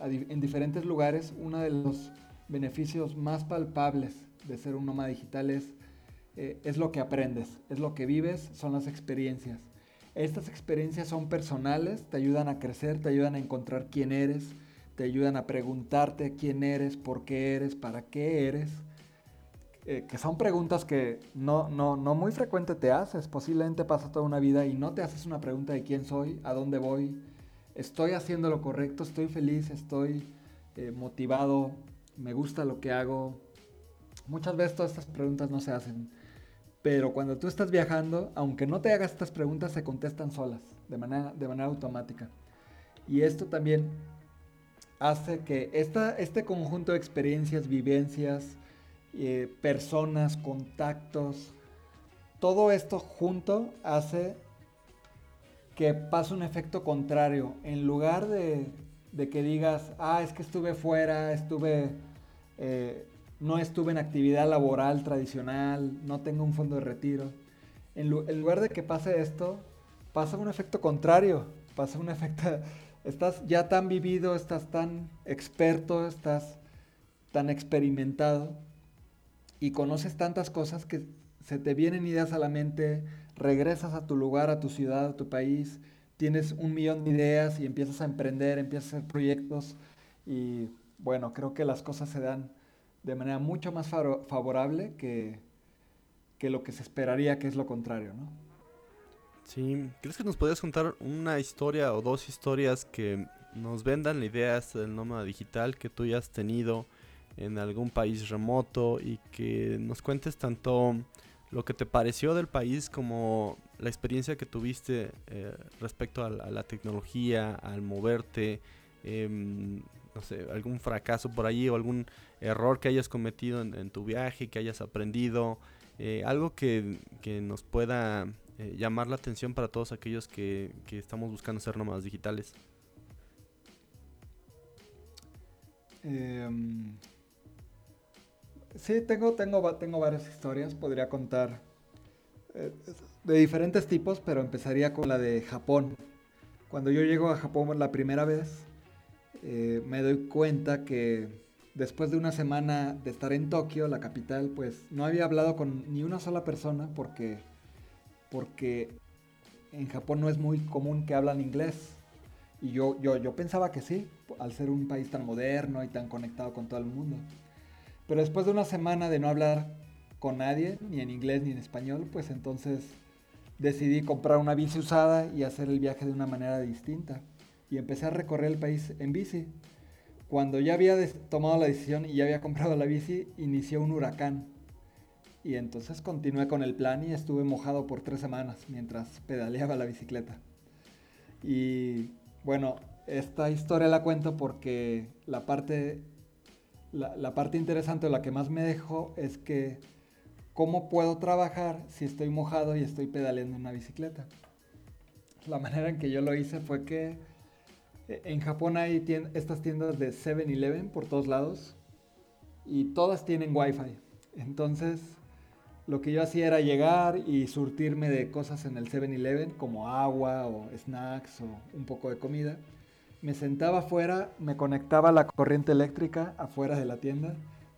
en diferentes lugares, uno de los beneficios más palpables de ser un nómada digital es, eh, es lo que aprendes, es lo que vives, son las experiencias. Estas experiencias son personales, te ayudan a crecer, te ayudan a encontrar quién eres, te ayudan a preguntarte quién eres, por qué eres, para qué eres. Eh, que son preguntas que no, no, no muy frecuente te haces. Posiblemente pasa toda una vida y no te haces una pregunta de quién soy, a dónde voy, estoy haciendo lo correcto, estoy feliz, estoy eh, motivado, me gusta lo que hago. Muchas veces todas estas preguntas no se hacen. Pero cuando tú estás viajando, aunque no te hagas estas preguntas, se contestan solas, de manera, de manera automática. Y esto también hace que esta, este conjunto de experiencias, vivencias, eh, personas, contactos, todo esto junto hace que pase un efecto contrario. En lugar de, que digas, ah, es que estuve fuera, estuve, eh, no estuve en actividad laboral tradicional, no tengo un fondo de retiro. En, lugar de que pase esto, pasa un efecto contrario. Pasa un efecto, [laughs] estás ya tan vivido, estás tan experto, estás tan experimentado y conoces tantas cosas que se te vienen ideas a la mente, regresas a tu lugar, a tu ciudad, a tu país, tienes un millón de ideas y empiezas a emprender, empiezas a hacer proyectos y bueno, creo que las cosas se dan de manera mucho más favorable que, que lo que se esperaría que es lo contrario, ¿no? Sí, ¿crees que nos podrías contar una historia o dos historias que nos vendan la idea del nómada digital que tú ya has tenido en algún país remoto y que nos cuentes tanto lo que te pareció del país como la experiencia que tuviste eh, respecto a, la tecnología, al moverte, em, no sé, algún fracaso por allí o algún error que hayas cometido en, tu viaje, que hayas aprendido, eh, algo que, nos pueda eh, llamar la atención para todos aquellos que, que estamos buscando ser nómadas digitales. Em, Sí, tengo, tengo, tengo varias historias, podría contar eh, de diferentes tipos, pero empezaría con la de Japón. Cuando yo llego a Japón la primera vez, me doy cuenta que después de una semana de estar en Tokio, la capital, pues no había hablado con ni una sola persona porque, porque en Japón no es muy común que hablan inglés. Y yo, yo, yo pensaba que sí, al ser un país tan moderno y tan conectado con todo el mundo. Pero después de una semana de no hablar con nadie, ni en inglés ni en español, pues entonces decidí comprar una bici usada y hacer el viaje de una manera distinta. Y empecé a recorrer el país en bici. Cuando ya había tomado la decisión y ya había comprado la bici, inició un huracán. Y entonces continué con el plan y estuve mojado por tres semanas mientras pedaleaba la bicicleta. Y bueno, esta historia la cuento porque la parte la, parte interesante o la que más me dejó es que cómo puedo trabajar si estoy mojado y estoy pedaleando en una bicicleta. La manera en que yo lo hice fue que en Japón hay estas tiendas de 7-Eleven por todos lados y todas tienen wifi. Entonces lo que yo hacía era llegar y surtirme de cosas en el 7-Eleven como agua o snacks o un poco de comida me sentaba afuera, me conectaba a la corriente eléctrica afuera de la tienda,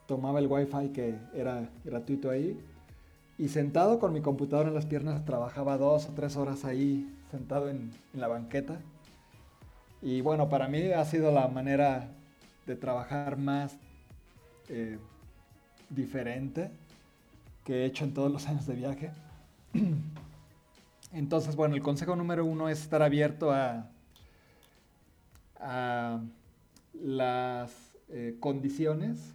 tomaba el wifi que era gratuito ahí y sentado con mi computadora en las piernas trabajaba dos o tres horas ahí sentado en, la banqueta. Y bueno, para mí ha sido la manera de trabajar más eh, diferente que he hecho en todos los años de viaje. [clears throat] Entonces, bueno, el consejo número uno es estar abierto a las eh, condiciones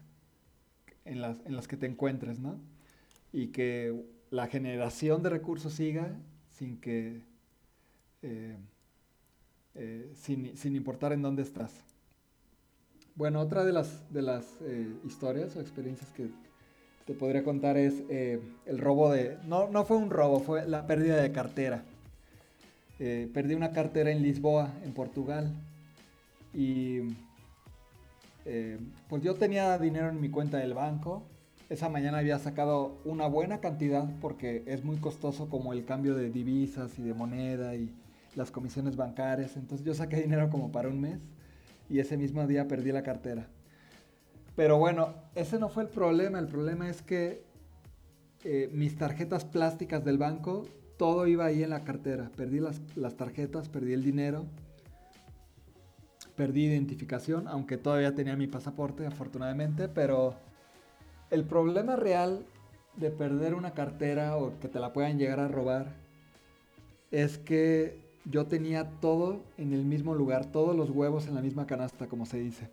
en las, en las que te encuentres, ¿no? Y que la generación de recursos siga sin que, eh, sin, sin, importar en dónde estás. Bueno, otra de las, de las eh, historias o experiencias que te podría contar es eh, el robo de... No, no fue un robo, fue la pérdida de cartera. perdí una cartera en Lisboa, en Portugal. Y pues yo tenía dinero en mi cuenta del banco. Esa mañana había sacado una buena cantidad porque es muy costoso como el cambio de divisas y de moneda y las comisiones bancarias. Entonces yo saqué dinero como para un mes y ese mismo día perdí la cartera. Pero bueno, ese no fue el problema. El problema es que eh, mis tarjetas plásticas del banco, todo iba ahí en la cartera. Perdí las, las tarjetas, perdí el dinero, perdí identificación, aunque todavía tenía mi pasaporte, afortunadamente. Pero el problema real de perder una cartera o que te la puedan llegar a robar es que yo tenía todo en el mismo lugar, todos los huevos en la misma canasta, como se dice.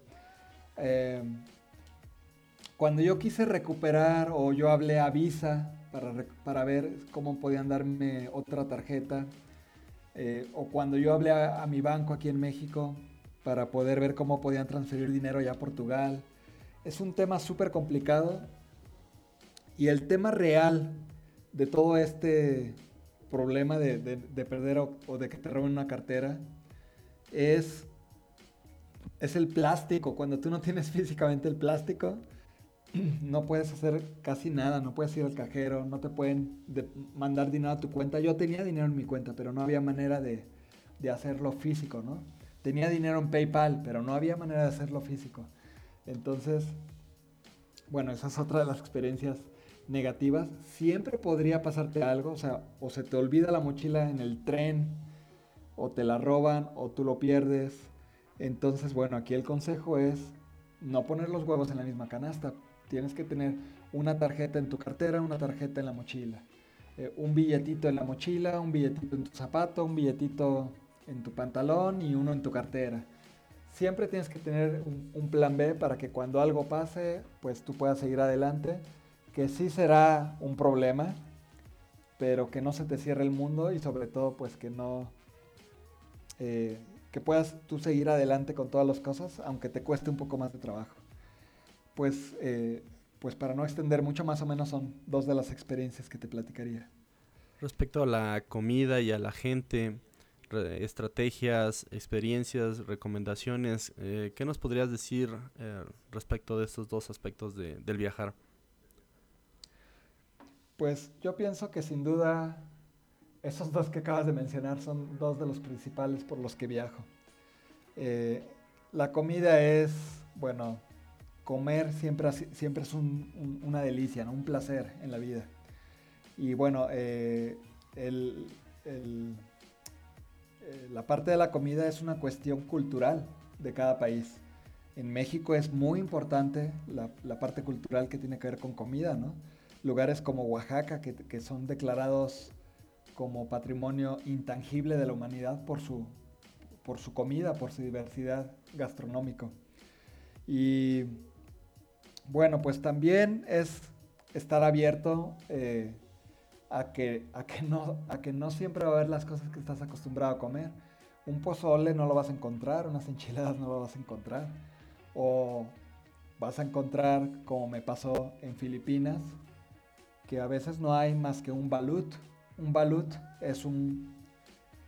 Em, cuando yo quise recuperar o yo hablé a Visa para, para ver cómo podían darme otra tarjeta, eh, o cuando yo hablé a, mi banco aquí en México para poder ver cómo podían transferir dinero allá a Portugal, es un tema súper complicado y el tema real de todo este problema de, perder o, de que te roben una cartera es, es el plástico. Cuando tú no tienes [laughs] físicamente el plástico, [clears throat] no puedes hacer casi nada, no puedes ir al cajero, no te pueden mandar dinero a tu cuenta. Yo tenía dinero en mi cuenta, pero no había manera de, de hacerlo físico, ¿no? Tenía dinero en PayPal, pero no había manera de hacerlo físico. Entonces, bueno, esa es otra de las experiencias negativas, siempre podría pasarte algo, o sea, o se te olvida la mochila en el tren, o te la roban, o tú lo pierdes. Entonces, bueno, aquí el consejo es no poner los huevos en la misma canasta. Tienes que tener una tarjeta en tu cartera, una tarjeta en la mochila. Eh, un billetito en la mochila, un billetito en tu zapato, un billetito en tu pantalón y uno en tu cartera. Siempre tienes que tener un plan B para que cuando algo pase, pues tú puedas seguir adelante que sí será un problema, pero que no se te cierre el mundo y sobre todo pues que no... Eh, que puedas tú seguir adelante con todas las cosas, aunque te cueste un poco más de trabajo. Pues, eh, pues para no extender mucho, más o menos son dos de las experiencias que te platicaría. Respecto a la comida y a la gente, estrategias, experiencias, recomendaciones, eh, ¿qué nos podrías decir respecto de estos dos aspectos del viajar? Pues yo pienso que sin duda esos dos que acabas de mencionar son dos de los principales por los que viajo. Eh, la comida es, bueno, comer siempre, siempre es una delicia, un placer en la vida. Y bueno, eh, eh, la parte de la comida es una cuestión cultural de cada país. En México es muy importante la, la parte cultural que tiene que ver con comida, ¿no? Lugares como Oaxaca, que, son declarados como patrimonio intangible de la humanidad por su, por su comida, por su diversidad gastronómica. Y bueno, pues también es estar abierto eh, a, que, a, que no, a que no siempre va a haber las cosas que estás acostumbrado a comer. Un pozole no lo vas a encontrar, unas enchiladas no lo vas a encontrar. O vas a encontrar, como me pasó en Filipinas, que a veces no hay más que un balut. Un balut es un,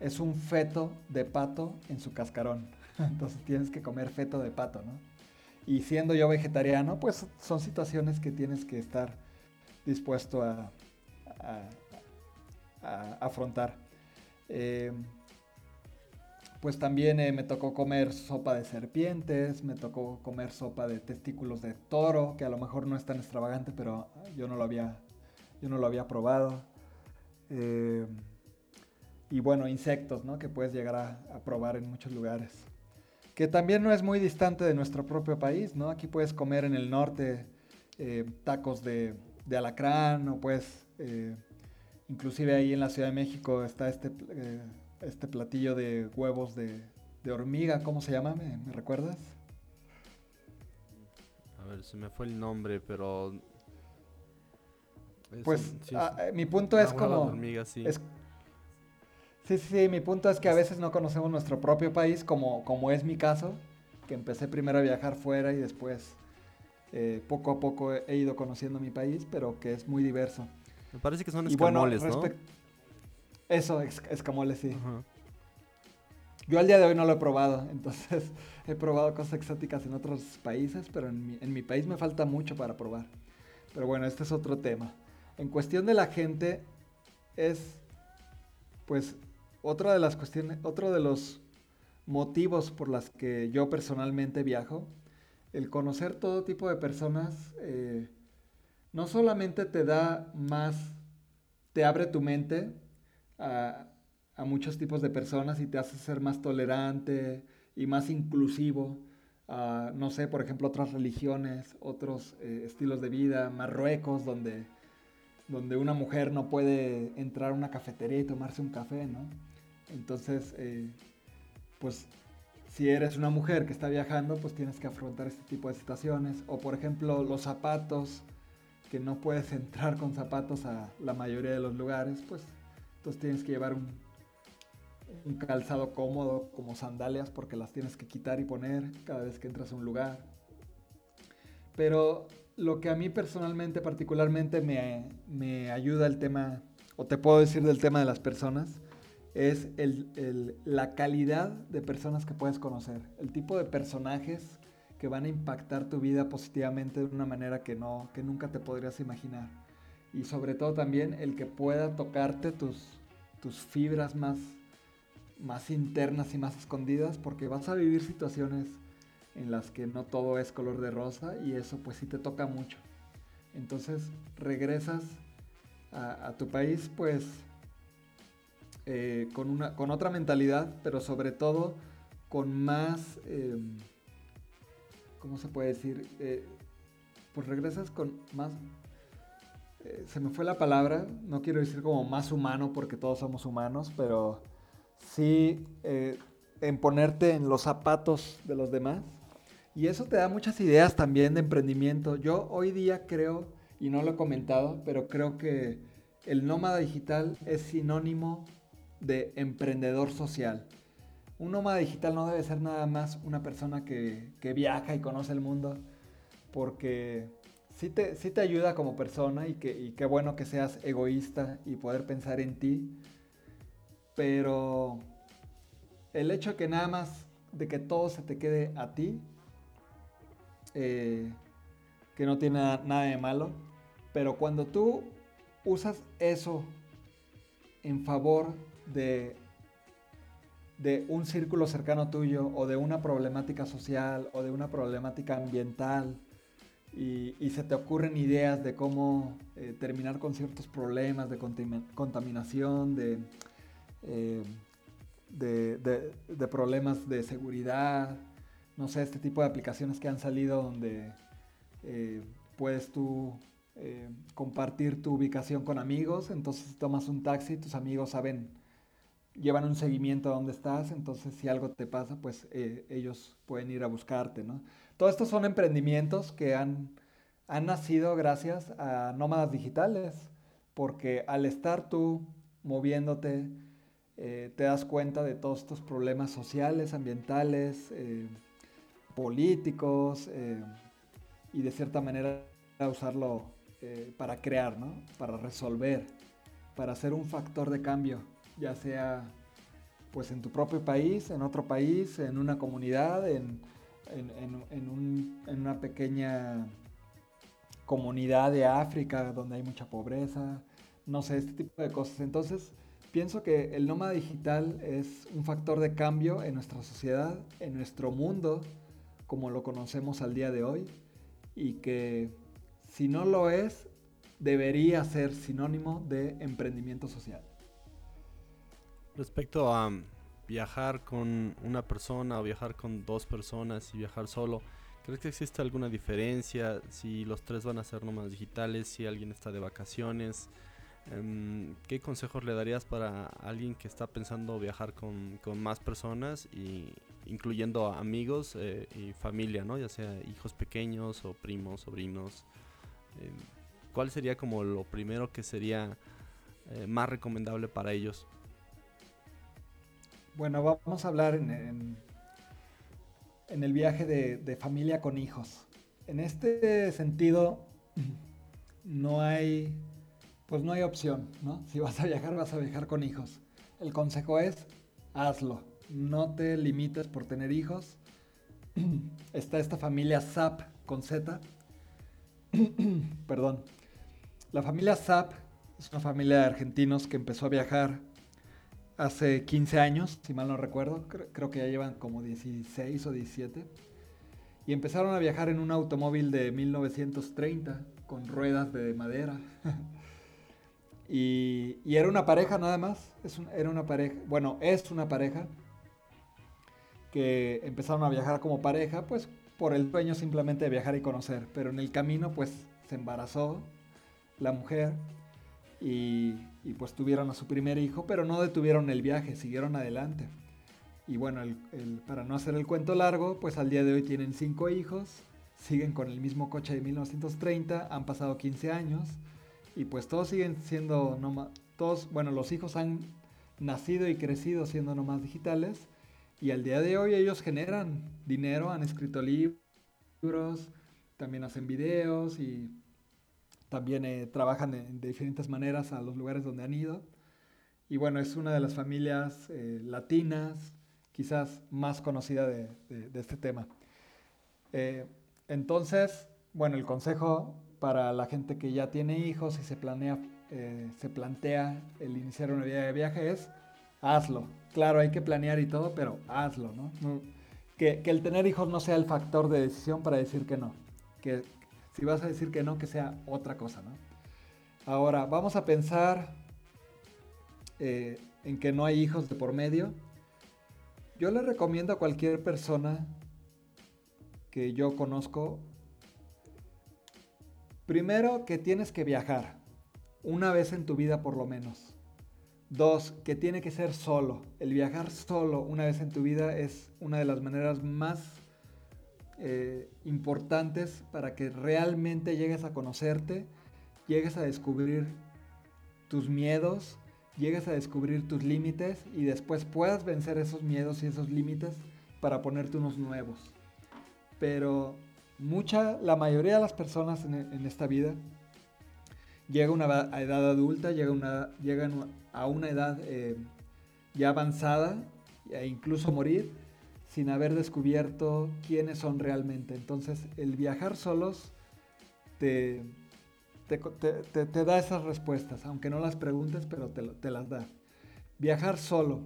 es un feto de pato en su cascarón. [laughs] Entonces tienes que comer feto de pato, ¿no? Y siendo yo vegetariano, pues son situaciones que tienes que estar dispuesto a, afrontar. Eh, pues también eh, me tocó comer sopa de serpientes, me tocó comer sopa de testículos de toro, que a lo mejor no es tan extravagante, pero yo no lo había yo no lo había probado. Eh, y bueno, insectos, ¿no? Que puedes llegar a, probar en muchos lugares. Que también no es muy distante de nuestro propio país, ¿no? Aquí puedes comer en el norte eh, tacos de, alacrán o puedes, eh, inclusive ahí en la Ciudad de México está este, este platillo de huevos de, hormiga, ¿cómo se llama? ¿Me, recuerdas? A ver, se me fue el nombre, pero pues ah, eh, mi punto es como... Es, Sí, sí, sí, mi punto es que a veces no conocemos nuestro propio país, como, como es mi caso, que empecé primero a viajar fuera y después eh, poco a poco he ido conociendo mi país, pero que es muy diverso. Me parece que son escamoles, ¿no? Eso, escamoles, sí. Yo al día de hoy no lo he probado, [laughs] entonces he probado cosas exóticas en otros países, pero en mi, en mi país me falta mucho para probar. Pero bueno, este es otro tema. En cuestión de la gente, es pues otra de las cuestiones, otro de los motivos por las que yo personalmente viajo, el conocer todo tipo de personas, eh, no solamente te da más, te abre tu mente a, muchos tipos de personas y te hace ser más tolerante y más inclusivo, a, no sé, por ejemplo, otras religiones, otros eh, estilos de vida, Marruecos, donde, donde una mujer no puede entrar a una cafetería y tomarse un café, ¿no? Entonces, eh, pues si eres una mujer que está viajando, pues tienes que afrontar este tipo de situaciones. O por ejemplo, los zapatos, que no puedes entrar con zapatos a la mayoría de los lugares, pues entonces tienes que llevar un, un calzado cómodo como sandalias porque las tienes que quitar y poner cada vez que entras a un lugar. Pero lo que a mí personalmente, particularmente, me, me ayuda el tema, o te puedo decir del tema de las personas, es la calidad de personas que puedes conocer, el tipo de personajes que van a impactar tu vida positivamente de una manera que, no, que nunca te podrías imaginar. Y sobre todo también el que pueda tocarte tus, tus fibras más, más internas y más escondidas, porque vas a vivir situaciones en las que no todo es color de rosa y eso pues sí te toca mucho. Entonces regresas a, tu país pues eh, con, una, con otra mentalidad, pero sobre todo con más, em, ¿cómo se puede decir? Eh, pues regresas con más, eh, se me fue la palabra, no quiero decir como más humano porque todos somos humanos, pero sí en ponerte en los zapatos de los demás. Y eso te da muchas ideas también de emprendimiento. Yo hoy día creo, y no lo he comentado, pero creo que el nómada digital es sinónimo de emprendedor social. Un nómada digital no debe ser nada más una persona que, viaja y conoce el mundo, porque sí te, te ayuda como persona y, que, qué bueno que seas egoísta y poder pensar en ti, pero el hecho que nada más de que todo se te quede a ti, eh, que no tiene nada de malo, pero cuando tú usas eso en favor de, de un círculo cercano tuyo o de una problemática social o de una problemática ambiental y, se te ocurren ideas de cómo eh, terminar con ciertos problemas de contaminación, eh, de, de, problemas de seguridad, no sé, este tipo de aplicaciones que han salido donde eh, puedes tú compartir tu ubicación con amigos, entonces tomas un taxi, tus amigos saben llevan un seguimiento a dónde estás, entonces si algo te pasa, pues eh, ellos pueden ir a buscarte, ¿no? Todos estos son emprendimientos que han, han nacido gracias a nómadas digitales, porque al estar tú moviéndote, eh, te das cuenta de todos estos problemas sociales, ambientales, eh, políticos, y de cierta manera usarlo para crear, ¿no? Para resolver, para ser un factor de cambio ya sea pues en tu propio país, en otro país, en una comunidad, en, una pequeña comunidad de África donde hay mucha pobreza, no sé, este tipo de cosas. Entonces, pienso que el nómada digital es un factor de cambio en nuestra sociedad, en nuestro mundo, como lo conocemos al día de hoy, y que si no lo es, debería ser sinónimo de emprendimiento social. Respecto a viajar con una persona o viajar con dos personas y viajar solo, ¿crees que existe alguna diferencia si los tres van a ser nómadas digitales, si alguien está de vacaciones? Em, ¿Qué consejos le darías para alguien que está pensando viajar con, más personas, y, incluyendo amigos eh, y familia, ¿no? ya sea hijos pequeños o primos, sobrinos? Em, ¿Cuál sería como lo primero que sería eh, más recomendable para ellos? bueno, vamos a hablar en, en, el viaje de, de, familia con hijos. En este sentido, no hay, pues no hay opción, ¿no? Si vas a viajar, vas a viajar con hijos. El consejo es, hazlo. No te limites por tener hijos. [clears throat] Está esta familia SAP con Z. [clears throat] Perdón. La familia SAP es una familia de argentinos que empezó a viajar hace 15 años, si mal no recuerdo. Creo que ya llevan como 16 o 17. Y empezaron a viajar en un automóvil de 1930 con ruedas de madera. [laughs] y, era una pareja nada más. Era una pareja, bueno, es una pareja que empezaron a viajar como pareja, pues por el sueño simplemente de viajar y conocer. Pero en el camino, pues se embarazó la mujer y, pues tuvieron a su primer hijo, pero no detuvieron el viaje, siguieron adelante. Y bueno, para no hacer el cuento largo, pues al día de hoy tienen cinco hijos siguen con el mismo coche de 1930, han pasado 15 años y pues todos siguen siendo todos, bueno, los hijos han nacido y crecido siendo nomás digitales y al día de hoy ellos generan dinero, han escrito libros, también hacen videos y también eh, trabajan de, diferentes maneras a los lugares donde han ido. Y bueno, es una de las familias eh, latinas quizás más conocida de, este tema. Eh, entonces, bueno, el consejo para la gente que ya tiene hijos y se planea, se plantea el iniciar una vida de viaje es hazlo. Claro, hay que planear y todo, pero hazlo, ¿no? que, el tener hijos no sea el factor de decisión para decir que no. Que si vas a decir que no, que sea otra cosa, ¿no? Ahora, vamos a pensar eh, en que no hay hijos de por medio. Yo le recomiendo a cualquier persona que yo conozco, primero que tienes que viajar, una vez en tu vida por lo menos. Dos, que tiene que ser solo. El viajar solo una vez en tu vida es una de las maneras más eh, importantes para que realmente llegues a conocerte, llegues a descubrir tus miedos, llegues a descubrir tus límites y después puedas vencer esos miedos y esos límites para ponerte unos nuevos pero mucha, la mayoría de las personas en, esta vida llega a una edad adulta, llega una, llegan a una edad eh, ya avanzada e incluso morir sin haber descubierto quiénes son realmente. Entonces el viajar solos te, te, da esas respuestas, aunque no las preguntes, pero te, las da. Viajar solo.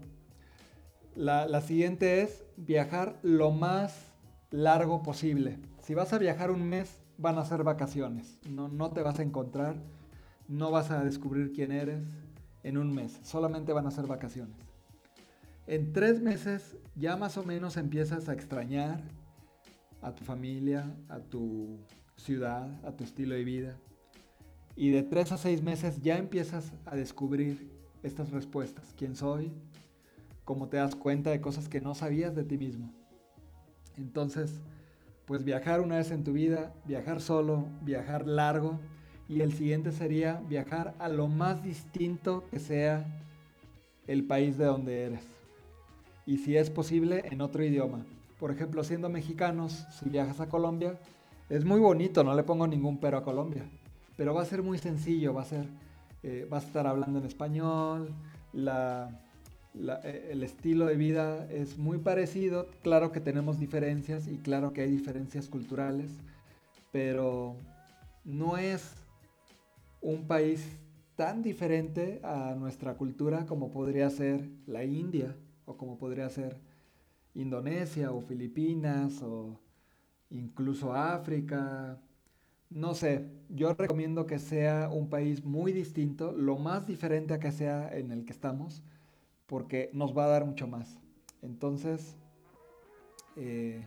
la siguiente es viajar lo más largo posible. Si vas a viajar un mes, van a ser vacaciones. No, no te vas a encontrar, no vas a descubrir quién eres en un mes. Solamente van a ser vacaciones. En tres meses ya más o menos empiezas a extrañar a tu familia, a tu ciudad, a tu estilo de vida. Y de tres a seis meses ya empiezas a descubrir estas respuestas. ¿Quién soy? ¿Cómo te das cuenta de cosas que no sabías de ti mismo? Entonces, pues viajar una vez en tu vida, viajar solo, viajar largo. Y el siguiente sería viajar a lo más distinto que sea el país de donde eres. Y si es posible, en otro idioma. Por ejemplo, siendo mexicanos, si viajas a Colombia, es muy bonito, no le pongo ningún pero a Colombia. Pero va a ser muy sencillo, va a ser, eh, vas a estar hablando en español, la, eh, el estilo de vida es muy parecido. Claro que tenemos diferencias y claro que hay diferencias culturales, pero no es un país tan diferente a nuestra cultura como podría ser la India o como podría ser Indonesia o Filipinas o incluso África. No sé, yo recomiendo que sea un país muy distinto, lo más diferente a que sea en el que estamos porque nos va a dar mucho más. Entonces, eh,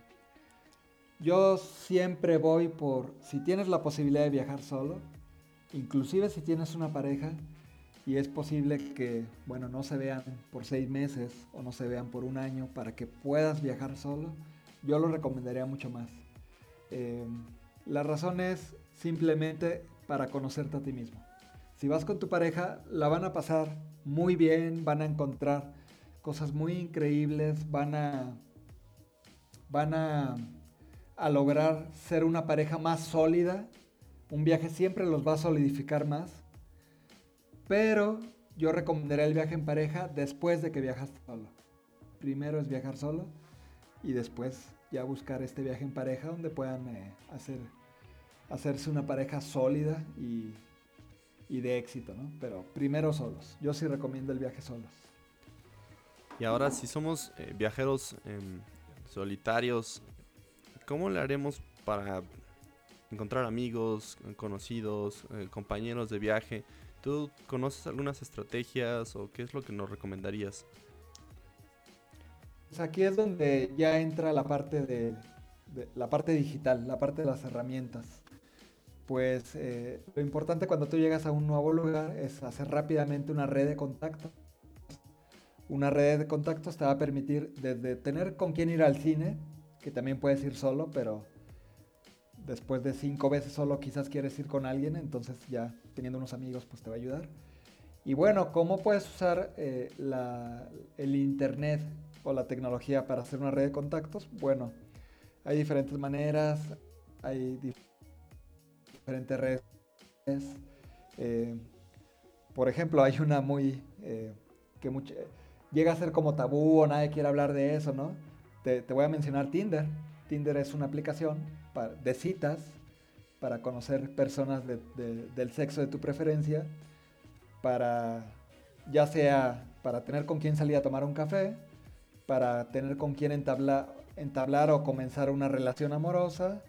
yo siempre voy por, si tienes la posibilidad de viajar solo, inclusive si tienes una pareja y es posible que, bueno, no se vean por seis meses o no se vean por un año para que puedas viajar solo, yo lo recomendaría mucho más. Eh, la razón es simplemente para conocerte a ti mismo. Si vas con tu pareja, la van a pasar muy bien, van a encontrar cosas muy increíbles, van a, van a, a lograr ser una pareja más sólida. Un viaje siempre los va a solidificar más. Pero yo recomendaría el viaje en pareja después de que viajas solo. Primero es viajar solo y después ya buscar este viaje en pareja donde puedan eh, hacer, hacerse una pareja sólida y, y de éxito, ¿no? Pero primero solos. Yo sí recomiendo el viaje solos. Y ahora, si somos eh, viajeros em, solitarios, ¿cómo le haremos para encontrar amigos, conocidos, eh, compañeros de viaje? ¿Tú conoces algunas estrategias o qué es lo que nos recomendarías? Pues aquí es donde ya entra la parte de, la parte digital, la parte de las herramientas. Pues eh, lo importante cuando tú llegas a un nuevo lugar es hacer rápidamente una red de contactos. Una red de contactos te va a permitir desde tener con quién ir al cine, que también puedes ir solo, pero después de cinco veces solo quizás quieres ir con alguien, entonces ya teniendo unos amigos pues te va a ayudar. Y bueno, ¿cómo puedes usar eh, el internet o la tecnología para hacer una red de contactos? Bueno, hay diferentes maneras, hay diferentes redes. Eh, por ejemplo, hay una muy eh, que llega a ser como tabú o nadie quiere hablar de eso, ¿no? Te, voy a mencionar Tinder. Tinder es una aplicación de citas para conocer personas del sexo de tu preferencia, para ya sea para tener con quién salir a tomar un café, para tener con quién entablar o comenzar una relación amorosa,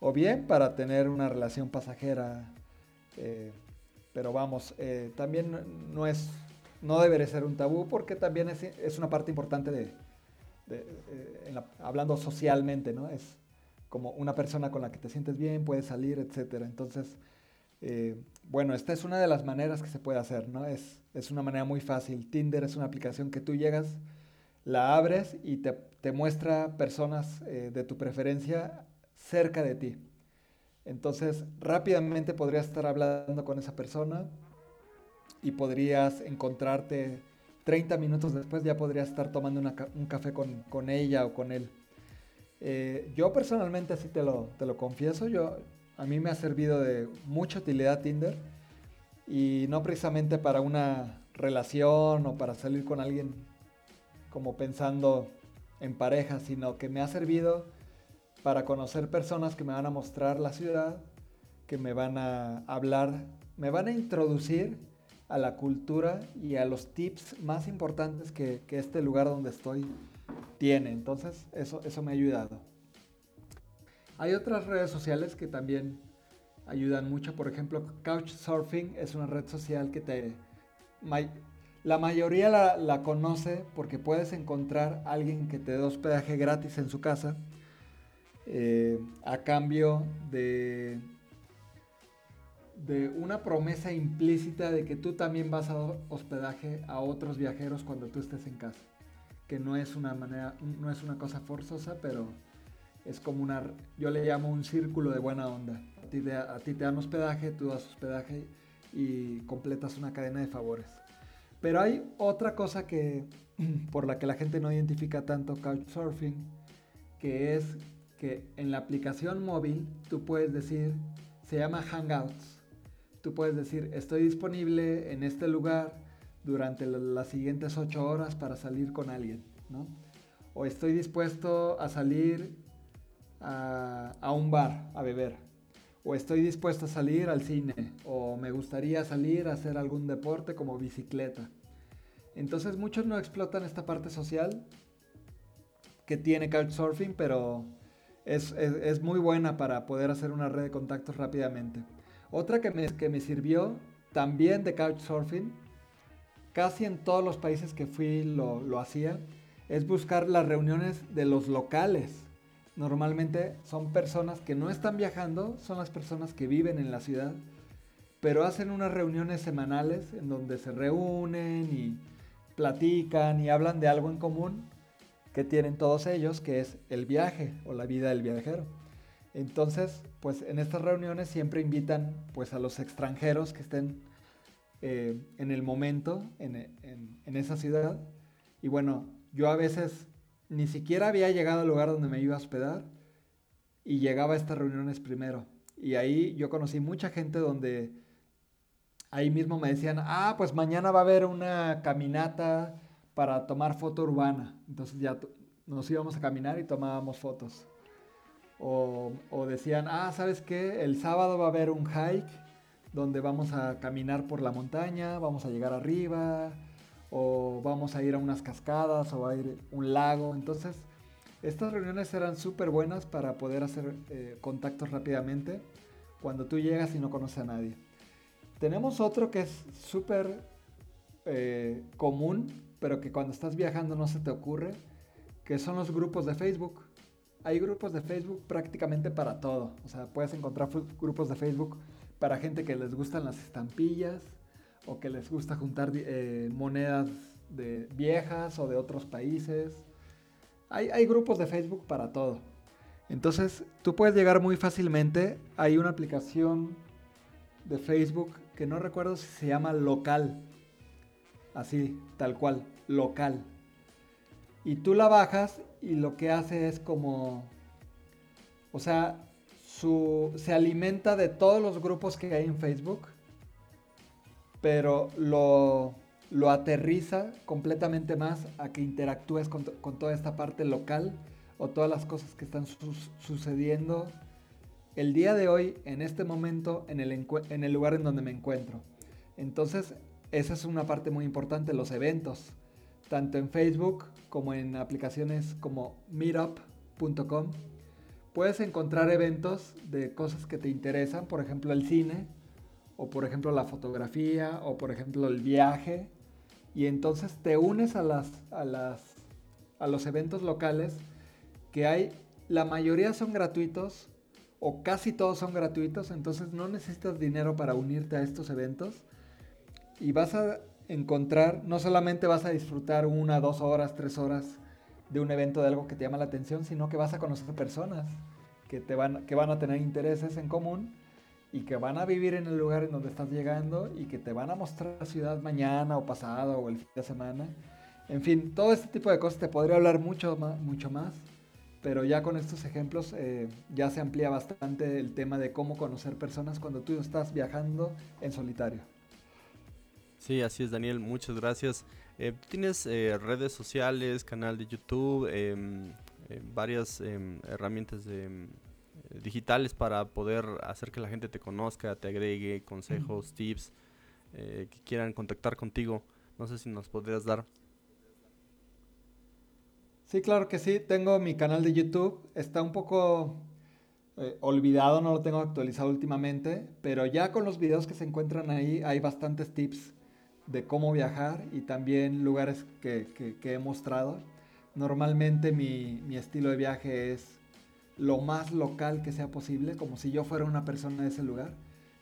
o bien para tener una relación pasajera. Eh, pero vamos, eh, también no es, no debería ser un tabú porque también es, una parte importante de, eh, hablando socialmente, ¿no? Es como una persona con la que te sientes bien, puedes salir, etc. Entonces, bueno, esta es una de las maneras que se puede hacer, ¿no? Es, es una manera muy fácil. Tinder es una aplicación que tú llegas la abres y te, muestra personas eh, de tu preferencia cerca de ti. Entonces, rápidamente podrías estar hablando con esa persona y podrías encontrarte 30 minutos después, ya podrías estar tomando un café con, ella o con él. Eh, yo personalmente, así te lo, te lo confieso, yo, a mí me ha servido de mucha utilidad Tinder y no precisamente para una relación o para salir con alguien como pensando en pareja, sino que me ha servido para conocer personas que me van a mostrar la ciudad, que me van a hablar, me van a introducir a la cultura y a los tips más importantes que, este lugar donde estoy tiene. Entonces, eso, eso me ha ayudado. Hay otras redes sociales que también ayudan mucho. Por ejemplo, Couchsurfing es una red social que te la mayoría la, conoce porque puedes encontrar a alguien que te dé hospedaje gratis en su casa eh, a cambio de, de una promesa implícita de que tú también vas a hospedaje a otros viajeros cuando tú estés en casa. Que no es una manera, no es una cosa forzosa, pero es como una, yo le llamo un círculo de buena onda. A ti, te dan hospedaje, tú das hospedaje y completas una cadena de favores. Pero hay otra cosa que, [clears throat] por la que la gente no identifica tanto Couchsurfing, que es que en la aplicación móvil tú puedes decir, se llama Hangouts. Tú puedes decir, estoy disponible en este lugar durante las siguientes ocho horas para salir con alguien, ¿no? O estoy dispuesto a salir a, un bar a beber. O estoy dispuesto a salir al cine. O me gustaría salir a hacer algún deporte como bicicleta. Entonces muchos no explotan esta parte social que tiene Couchsurfing, pero es, muy buena para poder hacer una red de contactos rápidamente. Otra que me, que me sirvió también de Couchsurfing, casi en todos los países que fui lo, lo hacía, es buscar las reuniones de los locales. Normalmente son personas que no están viajando, son las personas que viven en la ciudad, pero hacen unas reuniones semanales en donde se reúnen y platican y hablan de algo en común que tienen todos ellos, que es el viaje o la vida del viajero. Entonces, pues en estas reuniones siempre invitan pues a los extranjeros que estén eh, en el momento, en, esa ciudad, Y bueno, yo a veces ni siquiera había llegado al lugar donde me iba a hospedar y llegaba a estas reuniones primero. Y ahí yo conocí mucha gente donde ahí mismo me decían, ah, pues mañana va a haber una caminata para tomar foto urbana. Entonces ya nos íbamos a caminar y tomábamos fotos. O, o, decían, ah, ¿sabes qué? El sábado va a haber un hike donde vamos a caminar por la montaña, vamos a llegar arriba, o vamos a ir a unas cascadas, o a ir a un lago. Entonces, estas reuniones eran súper buenas para poder hacer eh, contactos rápidamente cuando tú llegas y no conoces a nadie. Tenemos otro que es súper eh, común, pero que cuando estás viajando no se te ocurre, que son los grupos de Facebook. Hay grupos de Facebook prácticamente para todo. O sea, puedes encontrar grupos de Facebook para gente que les gustan las estampillas o que les gusta juntar eh, monedas de viejas o de otros países. Hay, hay, grupos de Facebook para todo. Entonces, tú puedes llegar muy fácilmente. Hay una aplicación de Facebook que no recuerdo si se llama Local. Así, tal cual, Local. Y tú la bajas y lo que hace es como... O sea, se alimenta de todos los grupos que hay en Facebook, pero lo, lo aterriza completamente más a que interactúes con, toda esta parte local o todas las cosas que están sucediendo el día de hoy, en este momento, en el, en el lugar en donde me encuentro. Entonces, esa es una parte muy importante, los eventos, tanto en Facebook como en aplicaciones como meetup.com puedes encontrar eventos de cosas que te interesan, por ejemplo el cine, o por ejemplo la fotografía, o por ejemplo el viaje, y entonces te unes a, las, a, las, a los eventos locales que hay, la mayoría son gratuitos, o casi todos son gratuitos, entonces no necesitas dinero para unirte a estos eventos, y vas a encontrar, no solamente vas a disfrutar una, dos horas, tres horas, de un evento de algo que te llama la atención, sino que vas a conocer personas que, te van, que van a tener intereses en común y que van a vivir en el lugar en donde estás llegando y que te van a mostrar la ciudad mañana o pasado o el fin de semana. En fin, todo este tipo de cosas te podría hablar mucho más, mucho más pero ya con estos ejemplos eh, ya se amplía bastante el tema de cómo conocer personas cuando tú estás viajando en solitario. Sí, así es, Daniel. Muchas gracias. Eh, ¿Tienes eh, redes sociales, canal de YouTube, em, eh, varias em, herramientas em, digitales para poder hacer que la gente te conozca, te agregue consejos, tips, que quieran contactar contigo? No sé si nos podrías dar. Sí, claro que sí. Tengo mi canal de YouTube. Está un poco olvidado, no lo tengo actualizado últimamente, pero ya con los videos que se encuentran ahí hay bastantes tips de cómo viajar y también lugares que, he mostrado. Normalmente mi, estilo de viaje es lo más local que sea posible, como si yo fuera una persona de ese lugar.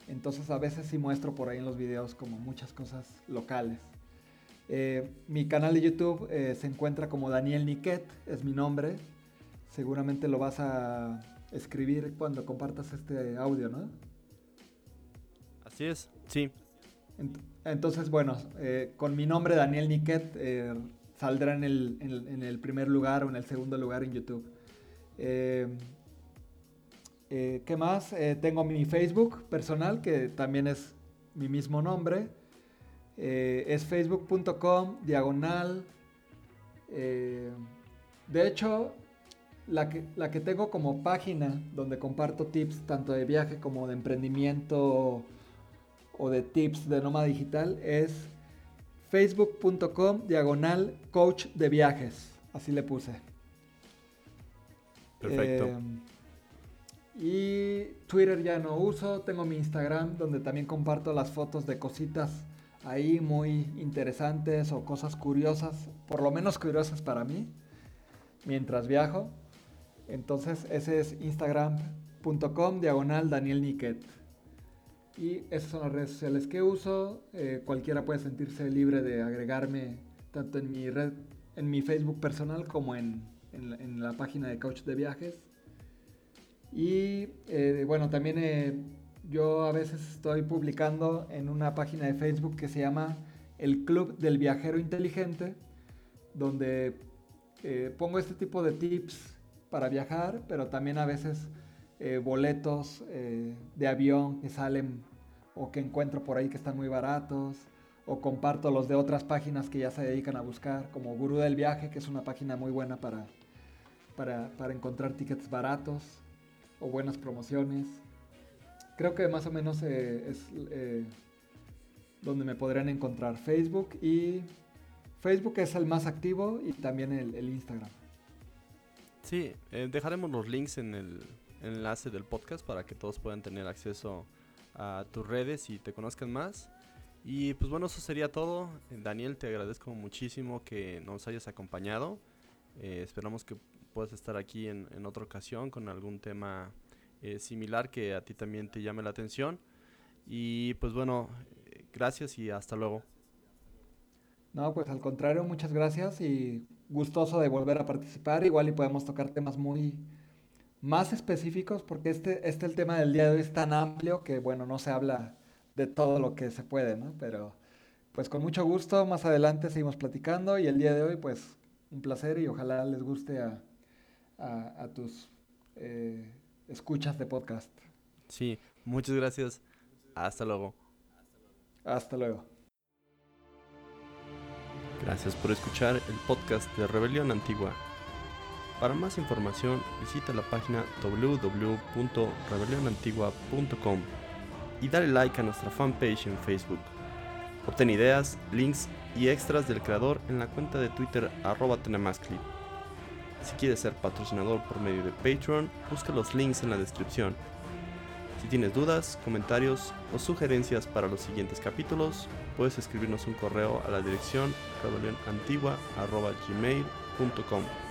Entonces a veces sí muestro por ahí en los videos como muchas cosas locales. Eh, mi canal de YouTube eh, se encuentra como Daniel Niquet, es mi nombre. Seguramente lo vas a escribir cuando compartas este audio, ¿no? Así es, sí. Entonces, bueno, eh, con mi nombre, Daniel Niquet, eh, saldrá en el, primer lugar o en el segundo lugar en YouTube. Eh, ¿Qué más? tengo mi Facebook personal, que también es mi mismo nombre. es facebook.com diagonal. de hecho, la que tengo como página donde comparto tips tanto de viaje como de emprendimiento o de tips de Nómada Digital es facebook.com diagonal coach de viajes. Así le puse. Perfecto. Eh, y Twitter ya no uso. Tengo mi Instagram donde también comparto las fotos de cositas ahí muy interesantes o cosas curiosas, por lo menos curiosas para mí, mientras viajo. Entonces ese es instagram.com diagonal Daniel Niquet. Y esas son las redes sociales que uso. Eh, cualquiera puede sentirse libre de agregarme tanto en mi red, en mi Facebook personal como en, en, la, página de Coach de Viajes. Y eh, bueno, también eh, yo a veces estoy publicando en una página de Facebook que se llama El Club del Viajero Inteligente, donde pongo este tipo de tips para viajar, pero también a veces eh, boletos eh, de avión que salen o que encuentro por ahí que están muy baratos, o comparto los de otras páginas que ya se dedican a buscar, como Gurú del Viaje, que es una página muy buena para, para, para encontrar tickets baratos o buenas promociones. Creo que más o menos es donde me podrían encontrar Facebook y Facebook es el más activo y también el, Instagram. Sí, eh, dejaremos los links en el enlace del podcast para que todos puedan tener acceso a tus redes y te conozcan más. Y pues bueno, eso sería todo. Eh, Daniel, te agradezco muchísimo que nos hayas acompañado. Eh, esperamos que puedas estar aquí en, en otra ocasión con algún tema similar que a ti también te llame la atención. Y pues bueno, Gracias y hasta luego. No, pues al contrario, muchas gracias y gustoso de volver a participar. Igual y podemos tocar temas muy más específicos porque este, este el tema del día de hoy es tan amplio que bueno, no se habla de todo lo que se puede, ¿no? Pero pues con mucho gusto, más adelante seguimos platicando y el día de hoy pues un placer y ojalá les guste a, a, tus eh, escuchas de podcast. Sí, muchas gracias. Hasta luego. Hasta luego. Gracias por escuchar el podcast de Rebelión Antigua. Para más información visita la página www.rebelionantigua.com y dale like a nuestra fanpage en Facebook. Obtén ideas, links y extras del creador en la cuenta de Twitter arroba. Si quieres ser patrocinador por medio de Patreon, busca los links en la descripción. Si tienes dudas, comentarios o sugerencias para los siguientes capítulos, puedes escribirnos un correo a la dirección rebelionantigua.gmail.com.